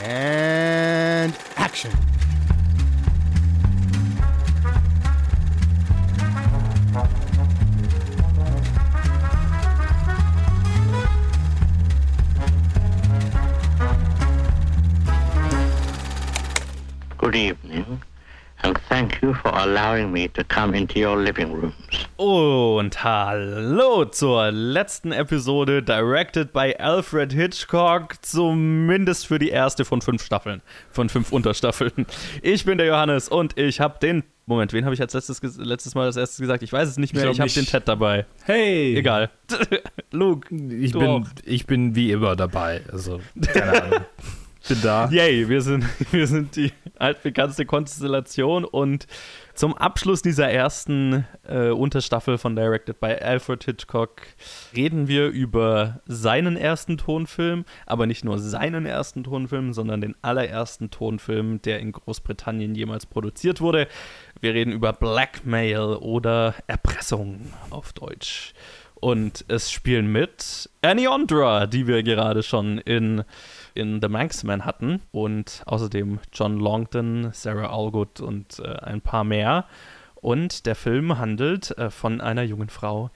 And action. Good evening, you for allowing me to come into your living rooms. Und hallo zur letzten Episode, directed by Alfred Hitchcock, zumindest für die erste von fünf Staffeln, von fünf Unterstaffeln. Ich bin der Johannes und ich habe den. Moment, wen habe ich als letztes, letztes Mal als erstes gesagt? Ich weiß es nicht mehr. Ich Ich, habe den. Ted dabei. Hey! Egal. Luke, Ich du bin, auch. ich bin wie immer dabei. Also, keine Ahnung. bin da. Yay, wir sind, wir sind die altbekannte Konstellation und zum Abschluss dieser ersten äh, Unterstaffel von Directed by Alfred Hitchcock reden wir über seinen ersten Tonfilm, aber nicht nur seinen ersten Tonfilm, sondern den allerersten Tonfilm, der in Großbritannien jemals produziert wurde. Wir reden über Blackmail oder Erpressung auf Deutsch. Und es spielen mit Annie Ondra, die wir gerade schon in, in The Manxman hatten. Und außerdem John Longton, Sarah Allgood und äh, ein paar mehr. Und der Film handelt äh, von einer jungen Frau,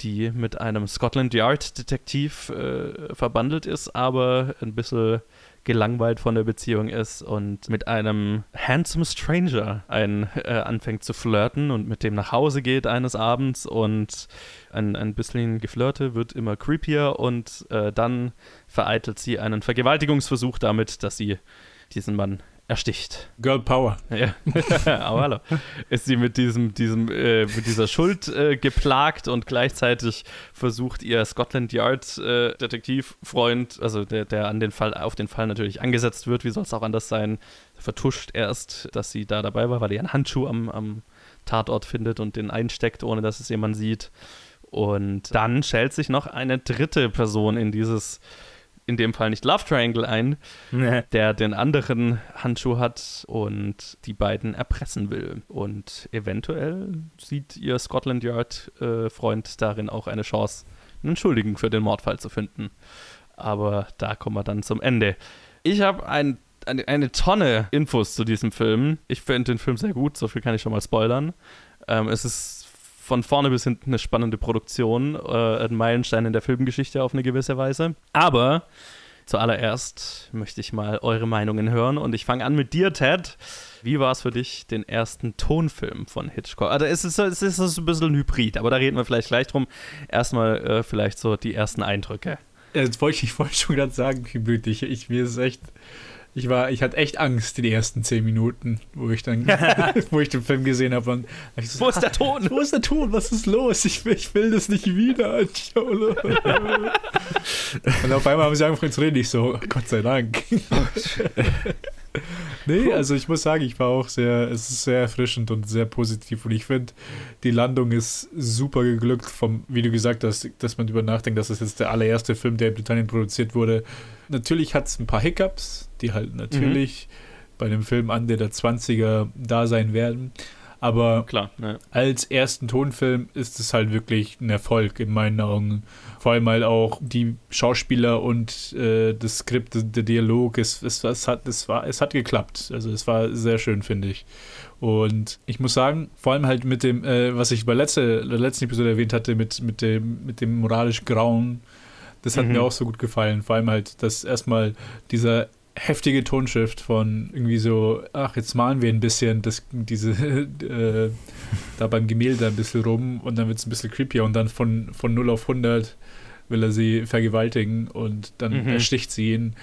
die mit einem Scotland Yard Detektiv äh, verbandelt ist, aber ein bisschen gelangweilt von der Beziehung ist und mit einem handsome Stranger ein, äh, anfängt zu flirten und mit dem nach Hause geht eines Abends und ein, ein bisschen Geflirte wird immer creepier und äh, dann vereitelt sie einen Vergewaltigungsversuch damit, dass sie diesen Mann ersticht. Girl Power. Ja, aber hallo. Ist sie mit diesem, diesem, äh, mit dieser Schuld äh, geplagt und gleichzeitig versucht ihr Scotland Yard äh, Detektivfreund, also der, der an den Fall, auf den Fall natürlich angesetzt wird, wie soll es auch anders sein, vertuscht erst, dass sie da dabei war, weil er einen Handschuh am, am Tatort findet und den einsteckt, ohne dass es jemand sieht. Und dann schält sich noch eine dritte Person in dieses, in dem Fall nicht Love Triangle ein, der den anderen Handschuh hat und die beiden erpressen will. Und eventuell sieht ihr Scotland Yard-Freund darin auch eine Chance, einen Schuldigen für den Mordfall zu finden. Aber da kommen wir dann zum Ende. Ich habe ein, eine, eine Tonne Infos zu diesem Film. Ich finde den Film sehr gut, so viel kann ich schon mal spoilern. Ähm, es ist von vorne bis hinten eine spannende Produktion, äh, ein Meilenstein in der Filmgeschichte auf eine gewisse Weise. Aber zuallererst möchte ich mal eure Meinungen hören und ich fange an mit dir, Ted. Wie war es für dich, den ersten Tonfilm von Hitchcock? Also es ist, es ist ein bisschen ein Hybrid, aber da reden wir vielleicht gleich drum. Erstmal äh, vielleicht so die ersten Eindrücke. Ja, Jetzt wollte ich, wollte schon gerade sagen, blöd ich, ich mir ist echt. Ich war, ich hatte echt Angst die ersten zehn Minuten, wo ich dann, wo ich den Film gesehen habe. Und hab ich so, Wo ist der Ton? Wo ist der Ton? Was ist los? Ich will, ich will das nicht wieder. Und auf einmal haben sie angefangen zu reden. Ich so, Gott sei Dank. nee, also ich muss sagen, ich war auch sehr, es ist sehr erfrischend und sehr positiv. Und ich finde, die Landung ist super geglückt, vom, wie du gesagt hast, dass man darüber nachdenkt, dass es jetzt der allererste Film, der in Britannien produziert wurde. Natürlich hat es ein paar Hiccups, die halt natürlich bei einem Film an der 20er da sein werden. Aber Klar, ne? als ersten Tonfilm ist es halt wirklich ein Erfolg in meinen Augen. Vor allem halt auch die Schauspieler und äh, das Skript, der Dialog, es, es, es, hat, es, war, es hat geklappt. Also es war sehr schön, finde ich. Und ich muss sagen, vor allem halt mit dem, äh, was ich bei letzte, der letzten Episode erwähnt hatte, mit, mit, dem, mit dem moralisch Grauen, das hat Mhm. mir auch so gut gefallen. Vor allem halt, dass erstmal dieser heftige Tonschrift von irgendwie so, ach, jetzt malen wir ein bisschen das, diese, äh, da beim Gemälde ein bisschen rum und dann wird es ein bisschen creepier und dann von, von 0 auf 100 will er sie vergewaltigen und dann Mhm. ersticht sie ihn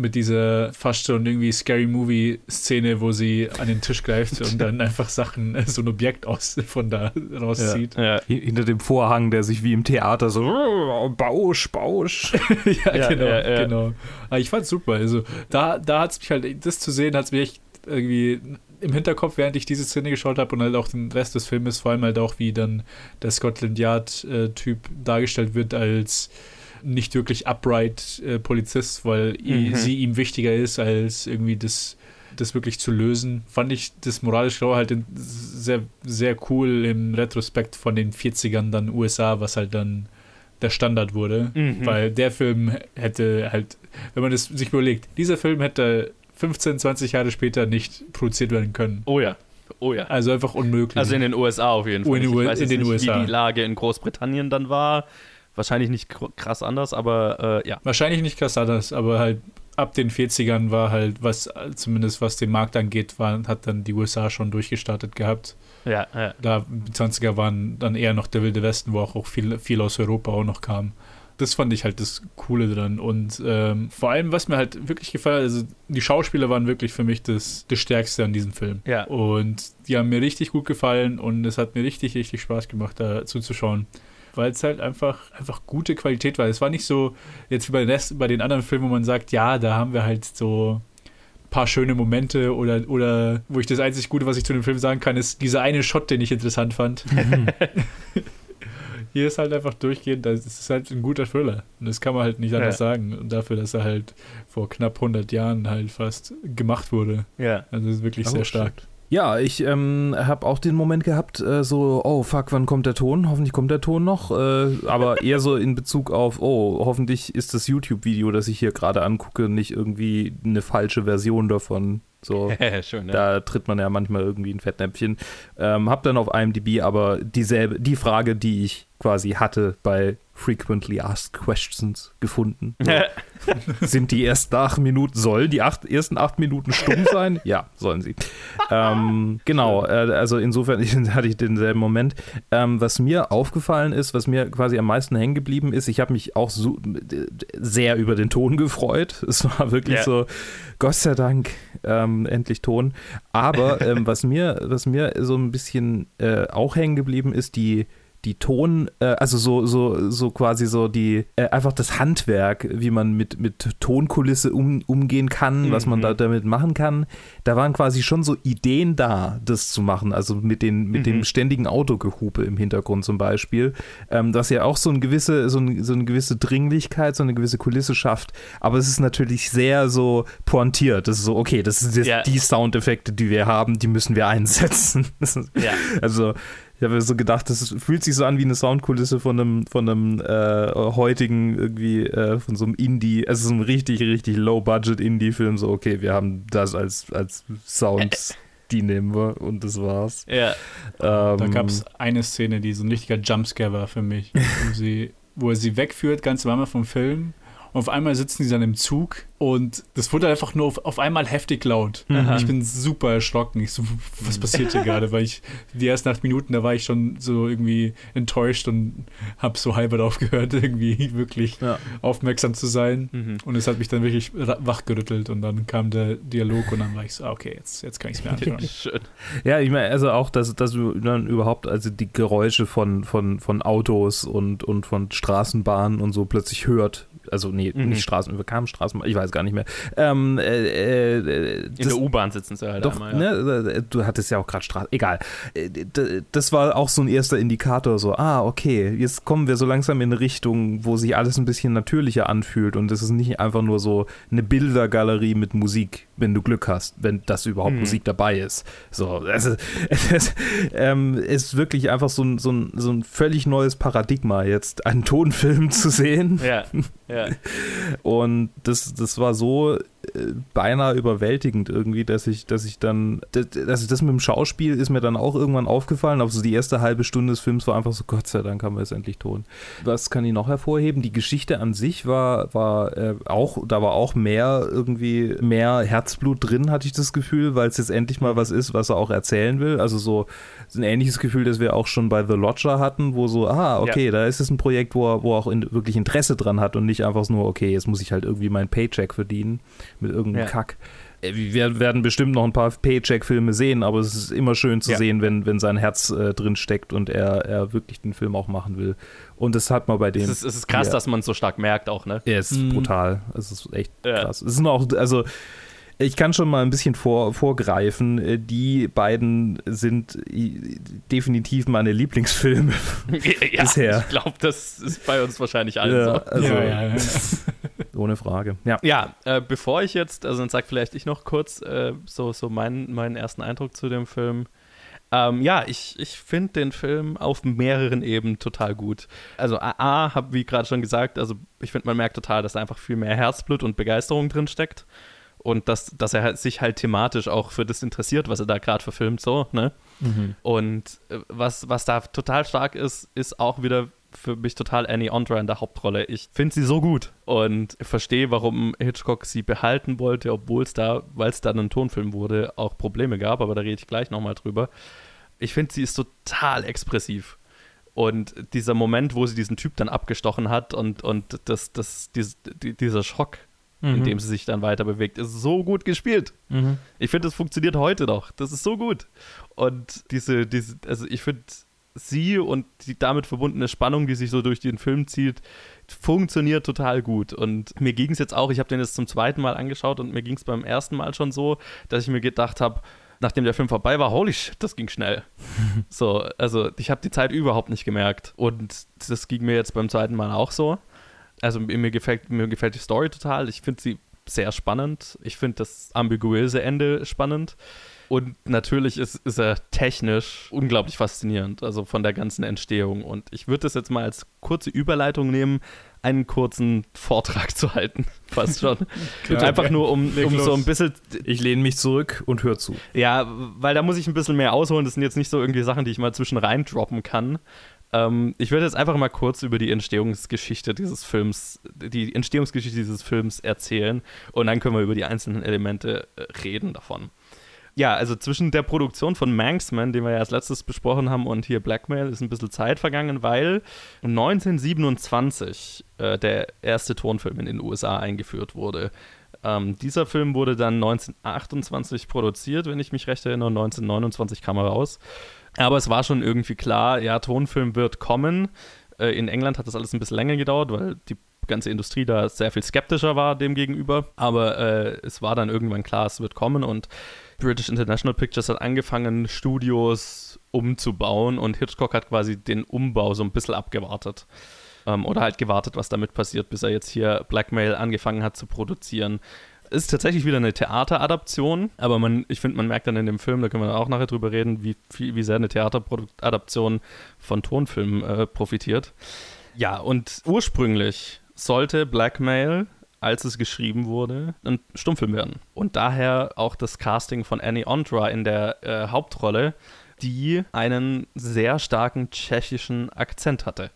mit dieser fast schon irgendwie Scary Movie-Szene, wo sie an den Tisch greift und dann einfach Sachen, äh, so ein Objekt aus, von da rauszieht. Ja. Hi- Hinter dem Vorhang, der sich wie im Theater so Bausch, Bausch. ja, Ja, genau, ja, ja. genau. Aber ich fand's super. Also da, da hat es mich halt, das zu sehen, hat es mich echt irgendwie im Hinterkopf, während ich diese Szene geschaut habe und halt auch den Rest des Filmes, vor allem halt auch, wie dann der Scotland Yard-Typ dargestellt wird als nicht wirklich upright äh, Polizist, weil Mhm. sie ihm wichtiger ist, als irgendwie das, das wirklich zu lösen. Fand ich das moralisch Graue halt in, sehr, sehr cool im Retrospekt von den 40ern dann USA, was halt dann der Standard wurde, Mhm. weil der Film hätte halt, wenn man das sich überlegt, dieser Film hätte 15, 20 Jahre später nicht produziert werden können. Oh ja. Oh ja. Also einfach unmöglich. Also in den USA auf jeden Fall. in den ich weiß in den nicht, USA. wie die Lage in Großbritannien dann war. Wahrscheinlich nicht kr- krass anders, aber äh, ja. Wahrscheinlich nicht krass anders, aber halt ab den 40ern war halt, was zumindest was den Markt angeht, war, hat dann die USA schon durchgestartet gehabt. Ja, ja. Da die 20er waren dann eher noch der Wilde Westen, wo auch, auch viel, viel aus Europa auch noch kam. Das fand ich halt das Coole dran. Und ähm, vor allem, was mir halt wirklich gefallen hat, also die Schauspieler waren wirklich für mich das, das Stärkste an diesem Film. Ja. Und die haben mir richtig gut gefallen und es hat mir richtig, richtig Spaß gemacht, da zuzuschauen. Weil es halt einfach, einfach gute Qualität war. Es war nicht so, jetzt wie bei, den Rest, bei den anderen Filmen, wo man sagt, ja, da haben wir halt so ein paar schöne Momente oder, oder wo ich das einzig Gute, was ich zu dem Film sagen kann, ist dieser eine Shot, den ich interessant fand. Hier ist halt einfach durchgehend, das ist halt ein guter Thriller. Und das kann man halt nicht anders Ja. sagen. Und dafür, dass er halt vor knapp 100 Jahren halt fast gemacht wurde. Ja. Also ist wirklich Oh, sehr stark. Ja, ich ähm, habe auch den Moment gehabt, äh, so, oh fuck, wann kommt der Ton? Hoffentlich kommt der Ton noch. Äh, aber eher so in Bezug auf, oh, hoffentlich ist das YouTube-Video, das ich hier gerade angucke, nicht irgendwie eine falsche Version davon. So. Schön, ja. Da tritt man ja manchmal irgendwie ein Fettnäpfchen. Ähm, hab dann auf IMDb aber dieselbe, die Frage, die ich quasi hatte bei Frequently Asked Questions gefunden. So. Sind die ersten acht Minuten, sollen die acht, ersten acht Minuten stumm sein? ja, sollen sie. ähm, genau, äh, also insofern ich, hatte ich denselben Moment. Ähm, was mir aufgefallen ist, was mir quasi am meisten hängen geblieben ist, ich habe mich auch so, sehr über den Ton gefreut. Es war wirklich Ja. so, Gott sei Dank, ähm, endlich Ton. Aber ähm, was, mir, was mir so ein bisschen äh, auch hängen geblieben ist, die, die Ton, äh, also so, so, so quasi so die, äh, einfach das Handwerk, wie man mit, mit Tonkulisse um, umgehen kann, was man Mhm. da damit machen kann. Da waren quasi schon so Ideen da, das zu machen. Also mit, den, mit Mhm. dem ständigen Autogehupe im Hintergrund zum Beispiel, ähm, das ja auch so, ein gewisse, so, ein, so eine gewisse Dringlichkeit, so eine gewisse Kulisse schafft. Aber es ist natürlich sehr so pointiert. Das ist so, okay, das sind Ja. die Soundeffekte, die wir haben, die müssen wir einsetzen. Ja. also, ich habe mir so gedacht, das fühlt sich so an wie eine Soundkulisse von einem, von einem äh, heutigen, irgendwie, äh, von so einem Indie, also so einem richtig, richtig Low-Budget-Indie-Film. So, okay, wir haben das als, als Sounds, die nehmen wir und das war's. ja. Da Ähm, gab es eine Szene, die so ein richtiger Jumpscare war für mich, wo, sie, wo er sie wegführt, ganz Anfang vom Film. Und auf einmal sitzen sie dann im Zug und das wurde einfach nur auf, auf einmal heftig laut. Aha. Ich bin super erschrocken. Ich so, was passiert hier gerade? Weil ich die ersten acht Minuten, da war ich schon so irgendwie enttäuscht und habe so halb aufgehört, irgendwie wirklich Ja. aufmerksam zu sein. Mhm. Und es hat mich dann wirklich wachgerüttelt und dann kam der Dialog und dann war ich so, ah, okay, jetzt, jetzt kann ich es mir anschauen. Schön. Ja, ich meine, also auch, dass, dass du dann überhaupt, also die Geräusche von, von, von Autos und, und von Straßenbahnen und so plötzlich hört. Also, nee, Mhm. nicht Straßen, wir kamen Straßenbahn, ich weiß gar nicht mehr. Ähm, äh, äh, In das- der U-Bahn sitzen sie halt Doch, einmal. Ja. ne, du hattest ja auch gerade Straße. Egal. Äh, Das war auch so ein erster Indikator, so, ah, okay, jetzt kommen wir so langsam in eine Richtung, wo sich alles ein bisschen natürlicher anfühlt und es ist nicht einfach nur so eine Bildergalerie mit Musik, wenn du Glück hast, wenn das überhaupt Mhm. Musik dabei ist. So, also, es ähm, ist wirklich einfach so ein, so, ein, so ein völlig neues Paradigma, jetzt einen Tonfilm zu sehen. Ja, ja. Und das, das war so beinahe überwältigend irgendwie, dass ich, dass ich dann, das, das, das mit dem Schauspiel ist mir dann auch irgendwann aufgefallen, aber so die erste halbe Stunde des Films war einfach so, Gott sei Dank haben wir es endlich tun. Was kann ich noch hervorheben? Die Geschichte an sich war, war äh, auch, da war auch mehr irgendwie, mehr Herzblut drin, hatte ich das Gefühl, weil es jetzt endlich mal was ist, was er auch erzählen will. Also so ein ähnliches Gefühl, das wir auch schon bei The Lodger hatten, wo so, ah, okay, da ist es ein Projekt, wo er, wo er auch in, wirklich Interesse dran hat und nicht einfach nur, okay, jetzt muss ich halt irgendwie meinen Paycheck verdienen mit irgendeinem Ja. Kack. Äh, Wir werden bestimmt noch ein paar Paycheck-Filme sehen, aber es ist immer schön zu Ja. sehen, wenn, wenn sein Herz äh, drin steckt und er, er wirklich den Film auch machen will. Und das hat man bei dem. Es ist, es ist krass, Ja. dass man es so stark merkt auch, ne? Er ist Mhm. brutal. Es ist echt Ja. krass. Es ist auch, also ich kann schon mal ein bisschen vor, vorgreifen. Äh, Die beiden sind i- definitiv meine Lieblingsfilme. ja, Bisher. ich glaube, das ist bei uns wahrscheinlich allen Ja, so. also ja, ja, ja. ohne Frage. Ja. Ja, äh, bevor ich jetzt, also dann sag vielleicht ich noch kurz äh, so, so meinen, meinen ersten Eindruck zu dem Film. Ähm, ja, ich, ich finde den Film auf mehreren Ebenen total gut. Also A, habe wie gerade schon gesagt, also ich finde, man merkt total, dass da einfach viel mehr Herzblut und Begeisterung drin steckt. Und dass, dass er sich halt thematisch auch für das interessiert, was er da gerade verfilmt, so, ne? Mhm. Und äh, was, was da total stark ist, ist auch wieder für mich total Annie Ondra in der Hauptrolle. Ich finde sie so gut und verstehe, warum Hitchcock sie behalten wollte, obwohl es da, weil es dann ein Tonfilm wurde, auch Probleme gab, aber da rede ich gleich nochmal drüber. Ich finde, sie ist total expressiv. Und dieser Moment, wo sie diesen Typ dann abgestochen hat und, und das, das, dies, dieser Schock, mhm. in dem sie sich dann weiter bewegt, ist so gut gespielt. Mhm. Ich finde, das funktioniert heute noch. Das ist so gut. Und diese, diese also ich finde, sie und die damit verbundene Spannung, die sich so durch den Film zieht, funktioniert total gut. Und mir ging es jetzt auch, ich habe den jetzt zum zweiten Mal angeschaut und mir ging es beim ersten Mal schon so, dass ich mir gedacht habe, nachdem der Film vorbei war, holy shit, das ging schnell. so, also ich habe die Zeit überhaupt nicht gemerkt. Und das ging mir jetzt beim zweiten Mal auch so. Also mir gefällt, mir gefällt die Story total. Ich finde sie sehr spannend. Ich finde das ambiguöse Ende spannend. Und natürlich ist, ist er technisch unglaublich faszinierend, also von der ganzen Entstehung. Und ich würde das jetzt mal als kurze Überleitung nehmen, einen kurzen Vortrag zu halten, fast schon. Einfach nur, um, um so ein bisschen. Ich lehne mich zurück und höre zu. Ja, weil da muss ich ein bisschen mehr ausholen. Das sind jetzt nicht so irgendwie Sachen, die ich mal zwischen rein droppen kann. Ähm, ich würde jetzt einfach mal kurz über die Entstehungsgeschichte dieses Films, die Entstehungsgeschichte dieses Films erzählen und dann können wir über die einzelnen Elemente äh, reden davon ja, also zwischen der Produktion von Manxman, den wir ja als letztes besprochen haben, und hier Blackmail ist ein bisschen Zeit vergangen, weil 1927 äh, der erste Tonfilm in den USA eingeführt wurde. Ähm, dieser Film wurde dann 1928 produziert, wenn ich mich recht erinnere, 1929 kam er raus. Aber es war schon irgendwie klar, ja, Tonfilm wird kommen. Äh, in England hat das alles ein bisschen länger gedauert, weil die ganze Industrie da sehr viel skeptischer war dem gegenüber. Aber äh, es war dann irgendwann klar, es wird kommen und British International Pictures hat angefangen, Studios umzubauen und Hitchcock hat quasi den Umbau so ein bisschen abgewartet. Ähm, oder halt gewartet, was damit passiert, bis er jetzt hier Blackmail angefangen hat zu produzieren. Ist tatsächlich wieder eine Theateradaption, aber man, ich finde, man merkt dann in dem Film, da können wir auch nachher drüber reden, wie, wie sehr eine Theateradaption von Tonfilmen äh, profitiert. Ja, und ursprünglich sollte Blackmail als es geschrieben wurde, ein Stummfilm werden. Und daher auch das Casting von Annie Ondra in der äh, Hauptrolle, die einen sehr starken tschechischen Akzent hatte.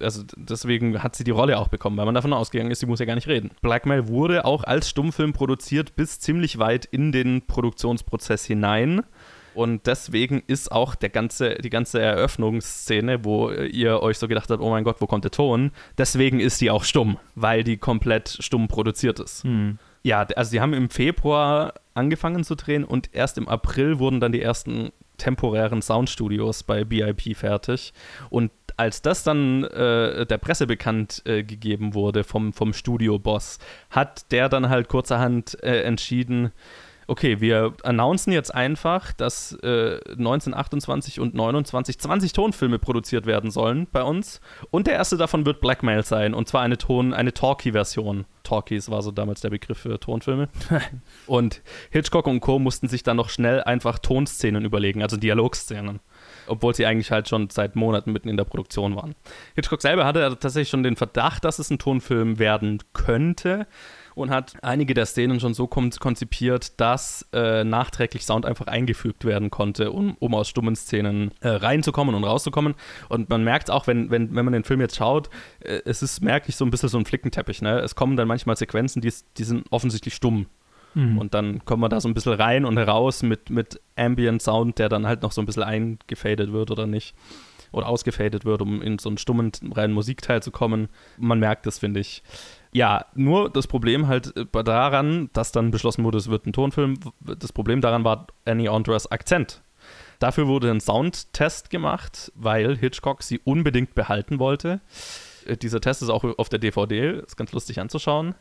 Also deswegen hat sie die Rolle auch bekommen, weil man davon ausgegangen ist, sie muss ja gar nicht reden. Blackmail wurde auch als Stummfilm produziert bis ziemlich weit in den Produktionsprozess hinein. Und deswegen ist auch der ganze, die ganze Eröffnungsszene, wo ihr euch so gedacht habt, oh mein Gott, wo kommt der Ton? Deswegen ist die auch stumm, weil die komplett stumm produziert ist. Hm. Ja, also die haben im Februar angefangen zu drehen und erst im April wurden dann die ersten temporären Soundstudios bei BIP fertig. Und als das dann äh, der Presse bekannt äh, gegeben wurde vom, vom Studio-Boss, hat der dann halt kurzerhand äh, entschieden, okay, wir announcen jetzt einfach, dass äh, 1928 und 29 20 Tonfilme produziert werden sollen bei uns. Und der erste davon wird Blackmail sein. Und zwar eine Ton, eine Talkie-Version. Talkies war so damals der Begriff für Tonfilme. und Hitchcock und Co. mussten sich dann noch schnell einfach Tonszenen überlegen, also Dialogszenen obwohl sie eigentlich halt schon seit Monaten mitten in der Produktion waren. Hitchcock selber hatte tatsächlich schon den Verdacht, dass es ein Tonfilm werden könnte, und hat einige der Szenen schon so konzipiert, dass äh, nachträglich Sound einfach eingefügt werden konnte, um, um aus stummen Szenen äh, reinzukommen und rauszukommen. Und man merkt auch, wenn, wenn, wenn man den Film jetzt schaut, äh, es ist merklich so ein bisschen so ein Flickenteppich. Ne? Es kommen dann manchmal Sequenzen, die, die sind offensichtlich stumm. Mhm. Und dann kommt man da so ein bisschen rein und heraus mit, mit Ambient Sound, der dann halt noch so ein bisschen eingefadet wird oder nicht oder ausgefadet wird, um in so einen stummen reinen Musikteil zu kommen. Man merkt das, finde ich. Ja, nur das Problem halt äh, daran, dass dann beschlossen wurde, es wird ein Tonfilm. Das Problem daran war Annie Andras Akzent. Dafür wurde ein Soundtest gemacht, weil Hitchcock sie unbedingt behalten wollte. Äh, dieser Test ist auch auf der DVD, ist ganz lustig anzuschauen,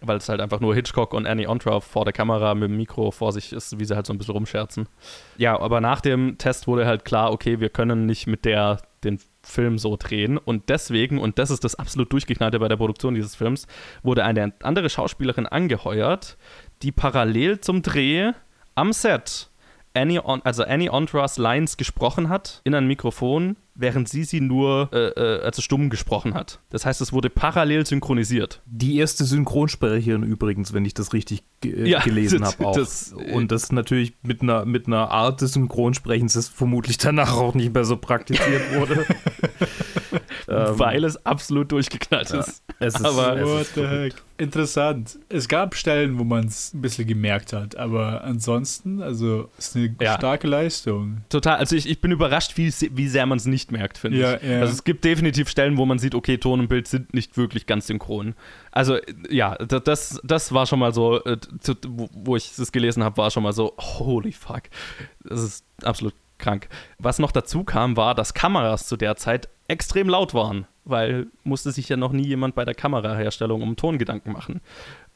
weil es halt einfach nur Hitchcock und Annie Ontra vor der Kamera mit dem Mikro vor sich ist, wie sie halt so ein bisschen rumscherzen. Ja, aber nach dem Test wurde halt klar, okay, wir können nicht mit der den Film so drehen. Und deswegen, und das ist das absolut Durchgeknallte bei der Produktion dieses Films, wurde eine andere Schauspielerin angeheuert, die parallel zum Dreh am Set Annie, on, also Annie Ontras Lines gesprochen hat in ein Mikrofon, während sie sie nur äh, äh, also stumm gesprochen hat. Das heißt, es wurde parallel synchronisiert. Die erste Synchronsprecherin übrigens, wenn ich das richtig ge Ja, gelesen habe auch. das- Und das natürlich mit einer, mit einer Art des Synchronsprechens, das vermutlich danach auch nicht mehr so praktiziert wurde. Ähm, weil es absolut durchgeknallt ja. ist. es ist, aber- es What ist the heck? Interessant. Es gab Stellen, wo man es ein bisschen gemerkt hat, aber ansonsten, also, ist eine Ja. starke Leistung. Total, also ich, ich bin überrascht, wie, wie sehr man es nicht merkt, finde Ja, ich. ja. Also es gibt definitiv Stellen, wo man sieht, okay, Ton und Bild sind nicht wirklich ganz synchron. Also ja, da- das, das war schon mal so, äh, wo, wo ich das gelesen habe, war schon mal so, holy fuck. Das ist absolut krank. Was noch dazu kam, war, dass Kameras zu der Zeit extrem laut waren, weil musste sich ja noch nie jemand bei der Kameraherstellung um Ton Gedanken machen.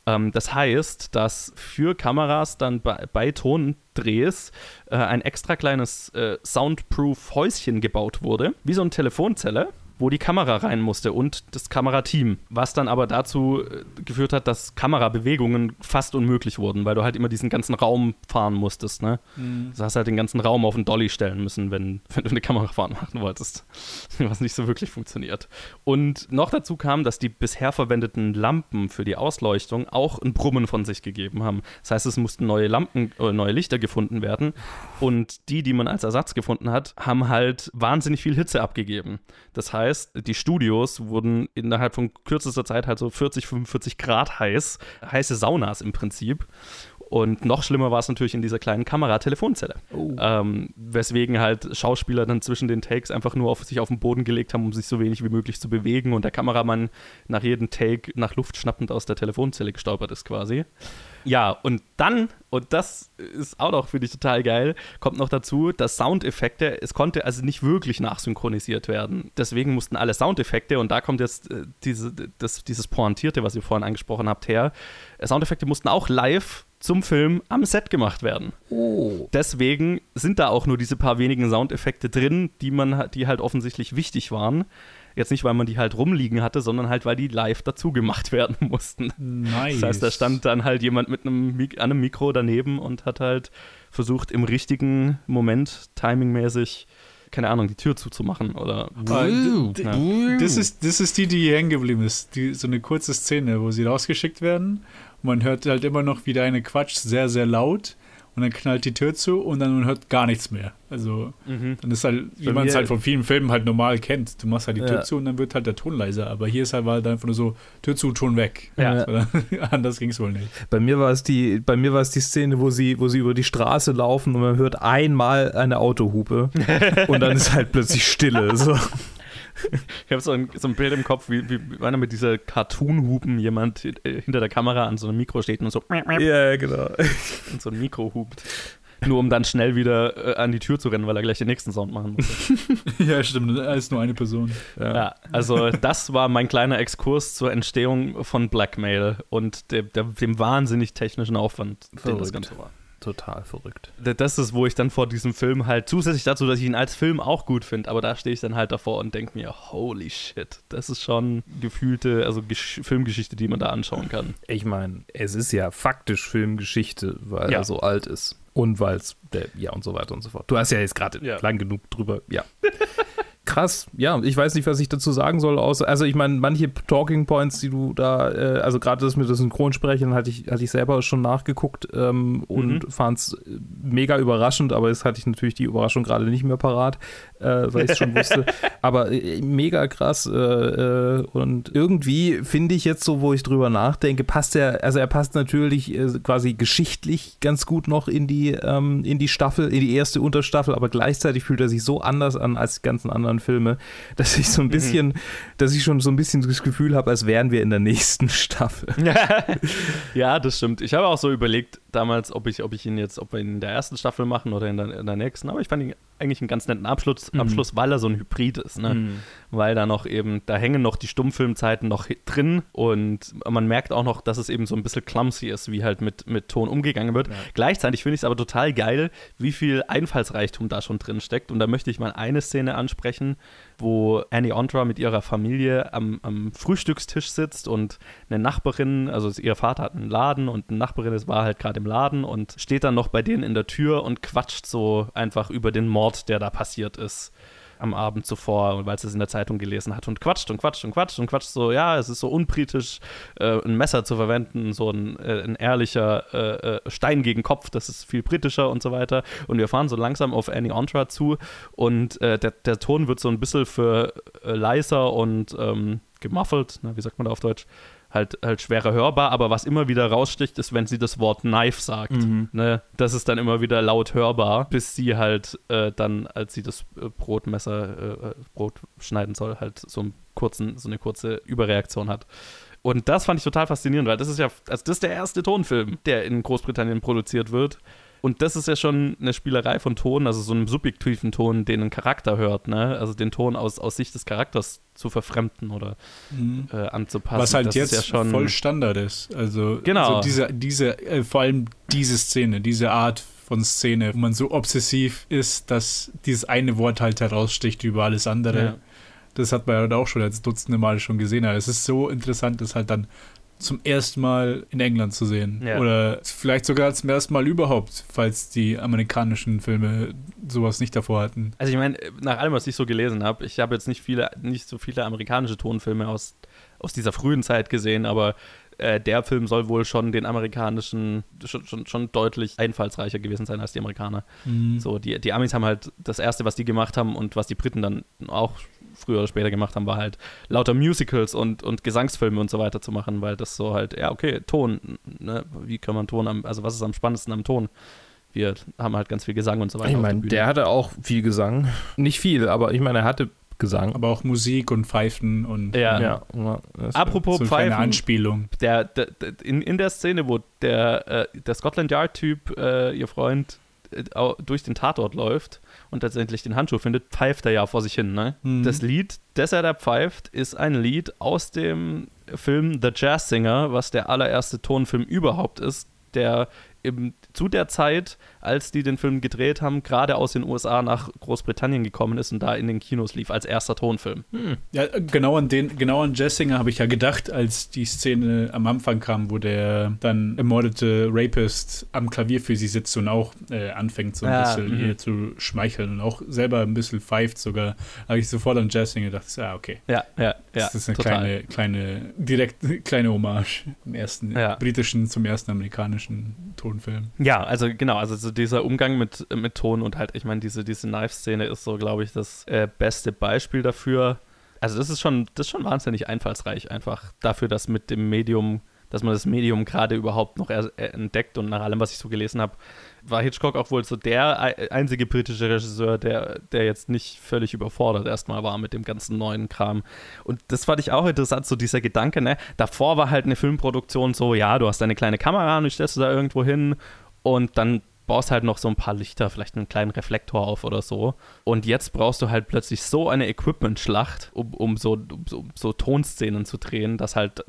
Ähm, das heißt, dass für Kameras dann bei, bei Tondrehs äh, ein extra kleines äh, Soundproof-Häuschen gebaut wurde, wie so eine Telefonzelle, wo die Kamera rein musste und das Kamerateam. Was dann aber dazu äh, geführt hat, dass Kamerabewegungen fast unmöglich wurden, weil du halt immer diesen ganzen Raum fahren musstest. Ne? Du hast halt den ganzen Raum auf den Dolly stellen müssen, wenn, wenn du eine Kamerafahrt machen wolltest. Was nicht so wirklich funktioniert. Und noch dazu kam, dass die bisher verwendeten Lampen für die Ausleuchtung auch ein Brummen von sich gegeben haben. Das heißt, es mussten neue Lampen, äh, neue Lichter gefunden werden. Und die, die man als Ersatz gefunden hat, haben halt wahnsinnig viel Hitze abgegeben. Das heißt, die Studios wurden innerhalb von kürzester Zeit halt so 40, 45 Grad heiß. Heiße Saunas im Prinzip. Und noch schlimmer war es natürlich in dieser kleinen Kamera-Telefonzelle. Ähm, weswegen halt Schauspieler dann zwischen den Takes einfach nur auf sich auf den Boden gelegt haben, um sich so wenig wie möglich zu bewegen und der Kameramann nach jedem Take nach Luft schnappend aus der Telefonzelle gestolpert ist quasi. Ja, und dann, und das ist auch noch, finde ich, total geil, kommt noch dazu, dass Soundeffekte, es konnte also nicht wirklich nachsynchronisiert werden. Deswegen mussten alle Soundeffekte, und da kommt jetzt äh, diese, das, dieses Pointierte, was ihr vorhin angesprochen habt, her, äh, Soundeffekte mussten auch live zum Film am Set gemacht werden. Oh. Deswegen sind da auch nur diese paar wenigen Soundeffekte drin, die man, die halt offensichtlich wichtig waren. Jetzt nicht, weil man die halt rumliegen hatte, sondern halt, weil die live dazu gemacht werden mussten. Nice. Das heißt, da stand dann halt jemand mit einem, Mik an einem Mikro daneben und hat halt versucht, im richtigen Moment, timingmäßig, keine Ahnung, die Tür zuzumachen oder. Ja. Das ist, das ist die, die hier hängen geblieben ist. Die, so eine kurze Szene, wo sie rausgeschickt werden. Und man hört halt immer noch, wie der eine quatscht, sehr, sehr laut. Und dann knallt die Tür zu und dann man hört gar nichts mehr. Also, Mhm. dann ist halt, wie man es halt von vielen Filmen halt normal kennt. Du machst halt die Tür Ja. zu und dann wird halt der Ton leiser. Aber hier ist halt, halt einfach nur so, Tür zu, Ton weg. Ja. Oder, anders ging es wohl nicht. Bei mir war es die, bei mir war es die Szene, wo sie, wo sie über die Straße laufen und man hört einmal eine Autohupe und dann ist halt plötzlich Stille. So. Ich habe so ein, so ein Bild im Kopf, wie, wie einer mit dieser Cartoon-Hupen jemand äh, hinter der Kamera an so einem Mikro steht und so, Ja, genau. und so ein Mikro hupt. Nur um dann schnell wieder äh, an die Tür zu rennen, weil er gleich den nächsten Sound machen muss. ja, stimmt. Da ist nur eine Person. Ja, also das war mein kleiner Exkurs zur Entstehung von Blackmail und der, der, dem wahnsinnig technischen Aufwand, den das Verrückt. Ganze war. Total verrückt. Das ist, wo ich dann vor diesem Film halt, zusätzlich dazu, dass ich ihn als Film auch gut finde, aber da stehe ich dann halt davor und denke mir, holy shit, das ist schon gefühlte, also Gesch Filmgeschichte, die man da anschauen kann. Ich meine, es ist ja faktisch Filmgeschichte, weil Ja. er so alt ist. Und weil es, ja und so weiter und so fort. Du hast ja jetzt gerade Ja. lang genug drüber, ja. Krass, ja, ich weiß nicht, was ich dazu sagen soll, außer, also ich meine, manche Talking Points, die du da, äh, also gerade das mit dem Synchronsprechen hatte ich, hatte ich selber schon nachgeguckt ähm, und Mhm. fand es mega überraschend, aber jetzt hatte ich natürlich die Überraschung gerade nicht mehr parat, äh, weil ich es schon wusste. Aber äh, mega krass äh, äh, und irgendwie finde ich jetzt so, wo ich drüber nachdenke, passt er, also er passt natürlich äh, quasi geschichtlich ganz gut noch in die, ähm, in die Staffel, in die erste Unterstaffel, aber gleichzeitig fühlt er sich so anders an als die ganzen anderen Filme, dass ich so ein bisschen, dass ich schon so ein bisschen das Gefühl habe, als wären wir in der nächsten Staffel. ja, das stimmt. Ich habe auch so überlegt damals, ob ich, ob ich ihn jetzt, ob wir ihn in der ersten Staffel machen oder in der, in der nächsten, aber ich fand ihn eigentlich einen ganz netten Abschluss, Mhm. Abschluss weil er so ein Hybrid ist, ne? weil da noch eben, da hängen noch die Stummfilmzeiten noch drin und man merkt auch noch, dass es eben so ein bisschen clumsy ist, wie halt mit, mit Ton umgegangen wird. Gleichzeitig finde ich es aber total geil, wie viel Einfallsreichtum da schon drin steckt und da möchte ich mal eine Szene ansprechen, sprechen, wo Annie Ondra mit ihrer Familie am, am Frühstückstisch sitzt und eine Nachbarin, also ihr Vater hat einen Laden und eine Nachbarin war halt gerade im Laden und steht dann noch bei denen in der Tür und quatscht so einfach über den Mord, der da passiert ist am Abend zuvor, weil sie es in der Zeitung gelesen hat und quatscht und quatscht und quatscht und quatscht so, ja, es ist so unbritisch, äh, ein Messer zu verwenden, so ein, äh, ein ehrlicher äh, äh Stein gegen Kopf, das ist viel britischer und so weiter. Und wir fahren so langsam auf Annie Ontra zu und äh, der, der Ton wird so ein bisschen für äh, leiser und ähm, gemuffelt, na, wie sagt man da auf Deutsch? Halt, halt schwerer hörbar, aber was immer wieder raussticht, ist, wenn sie das Wort Knife sagt. Mhm. Ne? Das ist dann immer wieder laut hörbar, bis sie halt äh, dann, als sie das äh, Brotmesser, äh, äh, Brot schneiden soll, halt so, einen kurzen, so eine kurze Überreaktion hat. Und das fand ich total faszinierend, weil das ist ja, also das ist der erste Tonfilm, der in Großbritannien produziert wird. Und das ist ja schon eine Spielerei von Ton, also so einem subjektiven Ton, den ein Charakter hört, ne? Also den Ton aus, aus Sicht des Charakters zu verfremden oder mhm. äh, anzupassen. Was halt das jetzt ja schon voll Standard ist. Also, genau. also diese, diese äh, vor allem diese Szene, diese Art von Szene, wo man so obsessiv ist, dass dieses eine Wort halt heraussticht über alles andere. Ja. Das hat man ja auch schon als Dutzende Mal schon gesehen. Aber es ist so interessant, das halt dann zum ersten Mal in England zu sehen. Ja. Oder vielleicht sogar zum ersten Mal überhaupt, falls die amerikanischen Filme sowas nicht davor hatten. Also ich meine, nach allem, was ich so gelesen habe, ich habe jetzt nicht viele, nicht so viele amerikanische Tonfilme aus, aus dieser frühen Zeit gesehen, aber äh, der Film soll wohl schon den amerikanischen schon, schon, schon, deutlich einfallsreicher gewesen sein als die Amerikaner. Mhm. So, die, die Amis haben halt das erste, was die gemacht haben und was die Briten dann auch früher oder später gemacht haben, war halt lauter Musicals und, und Gesangsfilme und so weiter zu machen, weil das so halt, ja, okay, Ton, ne? wie kann man Ton am, also was ist am spannendsten am Ton? Wir haben halt ganz viel Gesang und so weiter. Ich meine, der, der hatte auch viel Gesang. Nicht viel, aber ich meine, er hatte Gesang. Aber auch Musik und Pfeifen und ja. ja. Apropos so Pfeifen. Anspielung. Der, der, der, in, in der Szene, wo der, äh, der Scotland Yard-Typ, äh, ihr Freund, durch den Tatort läuft und tatsächlich den Handschuh findet, pfeift er ja vor sich hin. Ne? Mhm. Das Lied, das er da pfeift, ist ein Lied aus dem Film The Jazz Singer, was der allererste Tonfilm überhaupt ist, der im, zu der Zeit, als die den Film gedreht haben, gerade aus den USA nach Großbritannien gekommen ist und da in den Kinos lief als erster Tonfilm. Hm. Ja, genau an den, genau an Jessinger habe ich ja gedacht, als die Szene am Anfang kam, wo der dann ermordete Rapist am Klavier für sie sitzt und auch äh, anfängt so ein ja, bisschen hier mhm. zu schmeicheln und auch selber ein bisschen pfeift sogar, habe ich sofort an Jessinger gedacht, ja, okay. Ja, ja, ja. Das ist eine total. kleine, kleine, direkt kleine Hommage im ersten ja. britischen zum ersten amerikanischen Tonfilm. Ja, also genau, also so dieser Umgang mit, mit Ton und halt, ich meine, diese, diese Knife-Szene ist so, glaube ich, das äh, beste Beispiel dafür. Also das ist schon, das ist schon wahnsinnig einfallsreich, einfach dafür, dass mit dem Medium, dass man das Medium gerade überhaupt noch entdeckt und nach allem, was ich so gelesen habe, war Hitchcock auch wohl so der einzige britische Regisseur, der, der jetzt nicht völlig überfordert erstmal war mit dem ganzen neuen Kram. Und das fand ich auch interessant, so dieser Gedanke, ne? Davor war halt eine Filmproduktion so, ja, du hast deine kleine Kamera und die stellst du da irgendwo hin und dann baust halt noch so ein paar Lichter, vielleicht einen kleinen Reflektor auf oder so. Und jetzt brauchst du halt plötzlich so eine Equipment-Schlacht, um, um, so, um so, Tonszenen zu drehen, dass halt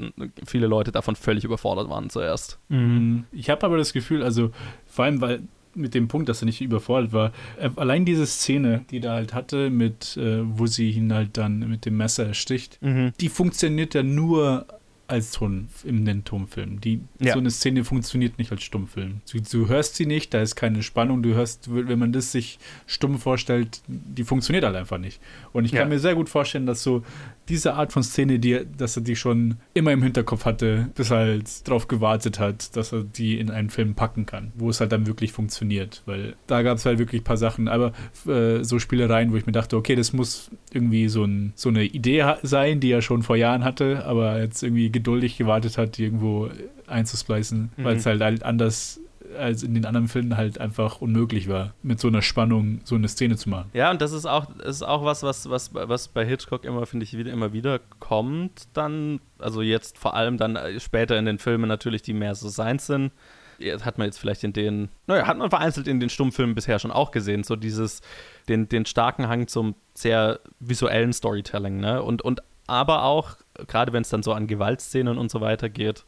viele Leute davon völlig überfordert waren zuerst. Mhm. Ich habe aber das Gefühl, also vor allem, weil mit dem Punkt, dass er nicht überfordert war. Äh, allein diese Szene, die da halt hatte, mit, äh, wo sie ihn halt dann mit dem Messer ersticht, mhm. die funktioniert ja nur als Ton in den Tonfilm. Die, ja. So eine Szene funktioniert nicht als Stummfilm. Du, du, hörst sie nicht, da ist keine Spannung. Du hörst, wenn man das sich stumm vorstellt, die funktioniert halt einfach nicht. Und ich kann mir sehr gut vorstellen, dass so diese Art von Szene, die, dass er die schon immer im Hinterkopf hatte, bis er halt drauf gewartet hat, dass er die in einen Film packen kann, wo es halt dann wirklich funktioniert. Weil da gab es halt wirklich ein paar Sachen, aber äh, so Spielereien, wo ich mir dachte, okay, das muss irgendwie so, ein, so eine Idee sein, die er schon vor Jahren hatte, aber jetzt irgendwie geduldig gewartet hat, die irgendwo einzusplicen, mhm. weil es halt, halt anders als in den anderen Filmen halt einfach unmöglich war, mit so einer Spannung so eine Szene zu machen. Ja, und das ist auch, ist auch was, was, was, was bei Hitchcock immer, finde ich, wieder, immer wieder kommt dann, also jetzt vor allem dann äh, später in den Filmen natürlich, die mehr so seins sind, hat man jetzt vielleicht in den, naja, hat man vereinzelt in den Stummfilmen bisher schon auch gesehen, so dieses, den, den starken Hang zum sehr visuellen Storytelling, ne? Und, und aber auch, gerade wenn es dann so an Gewaltszenen und so weiter geht,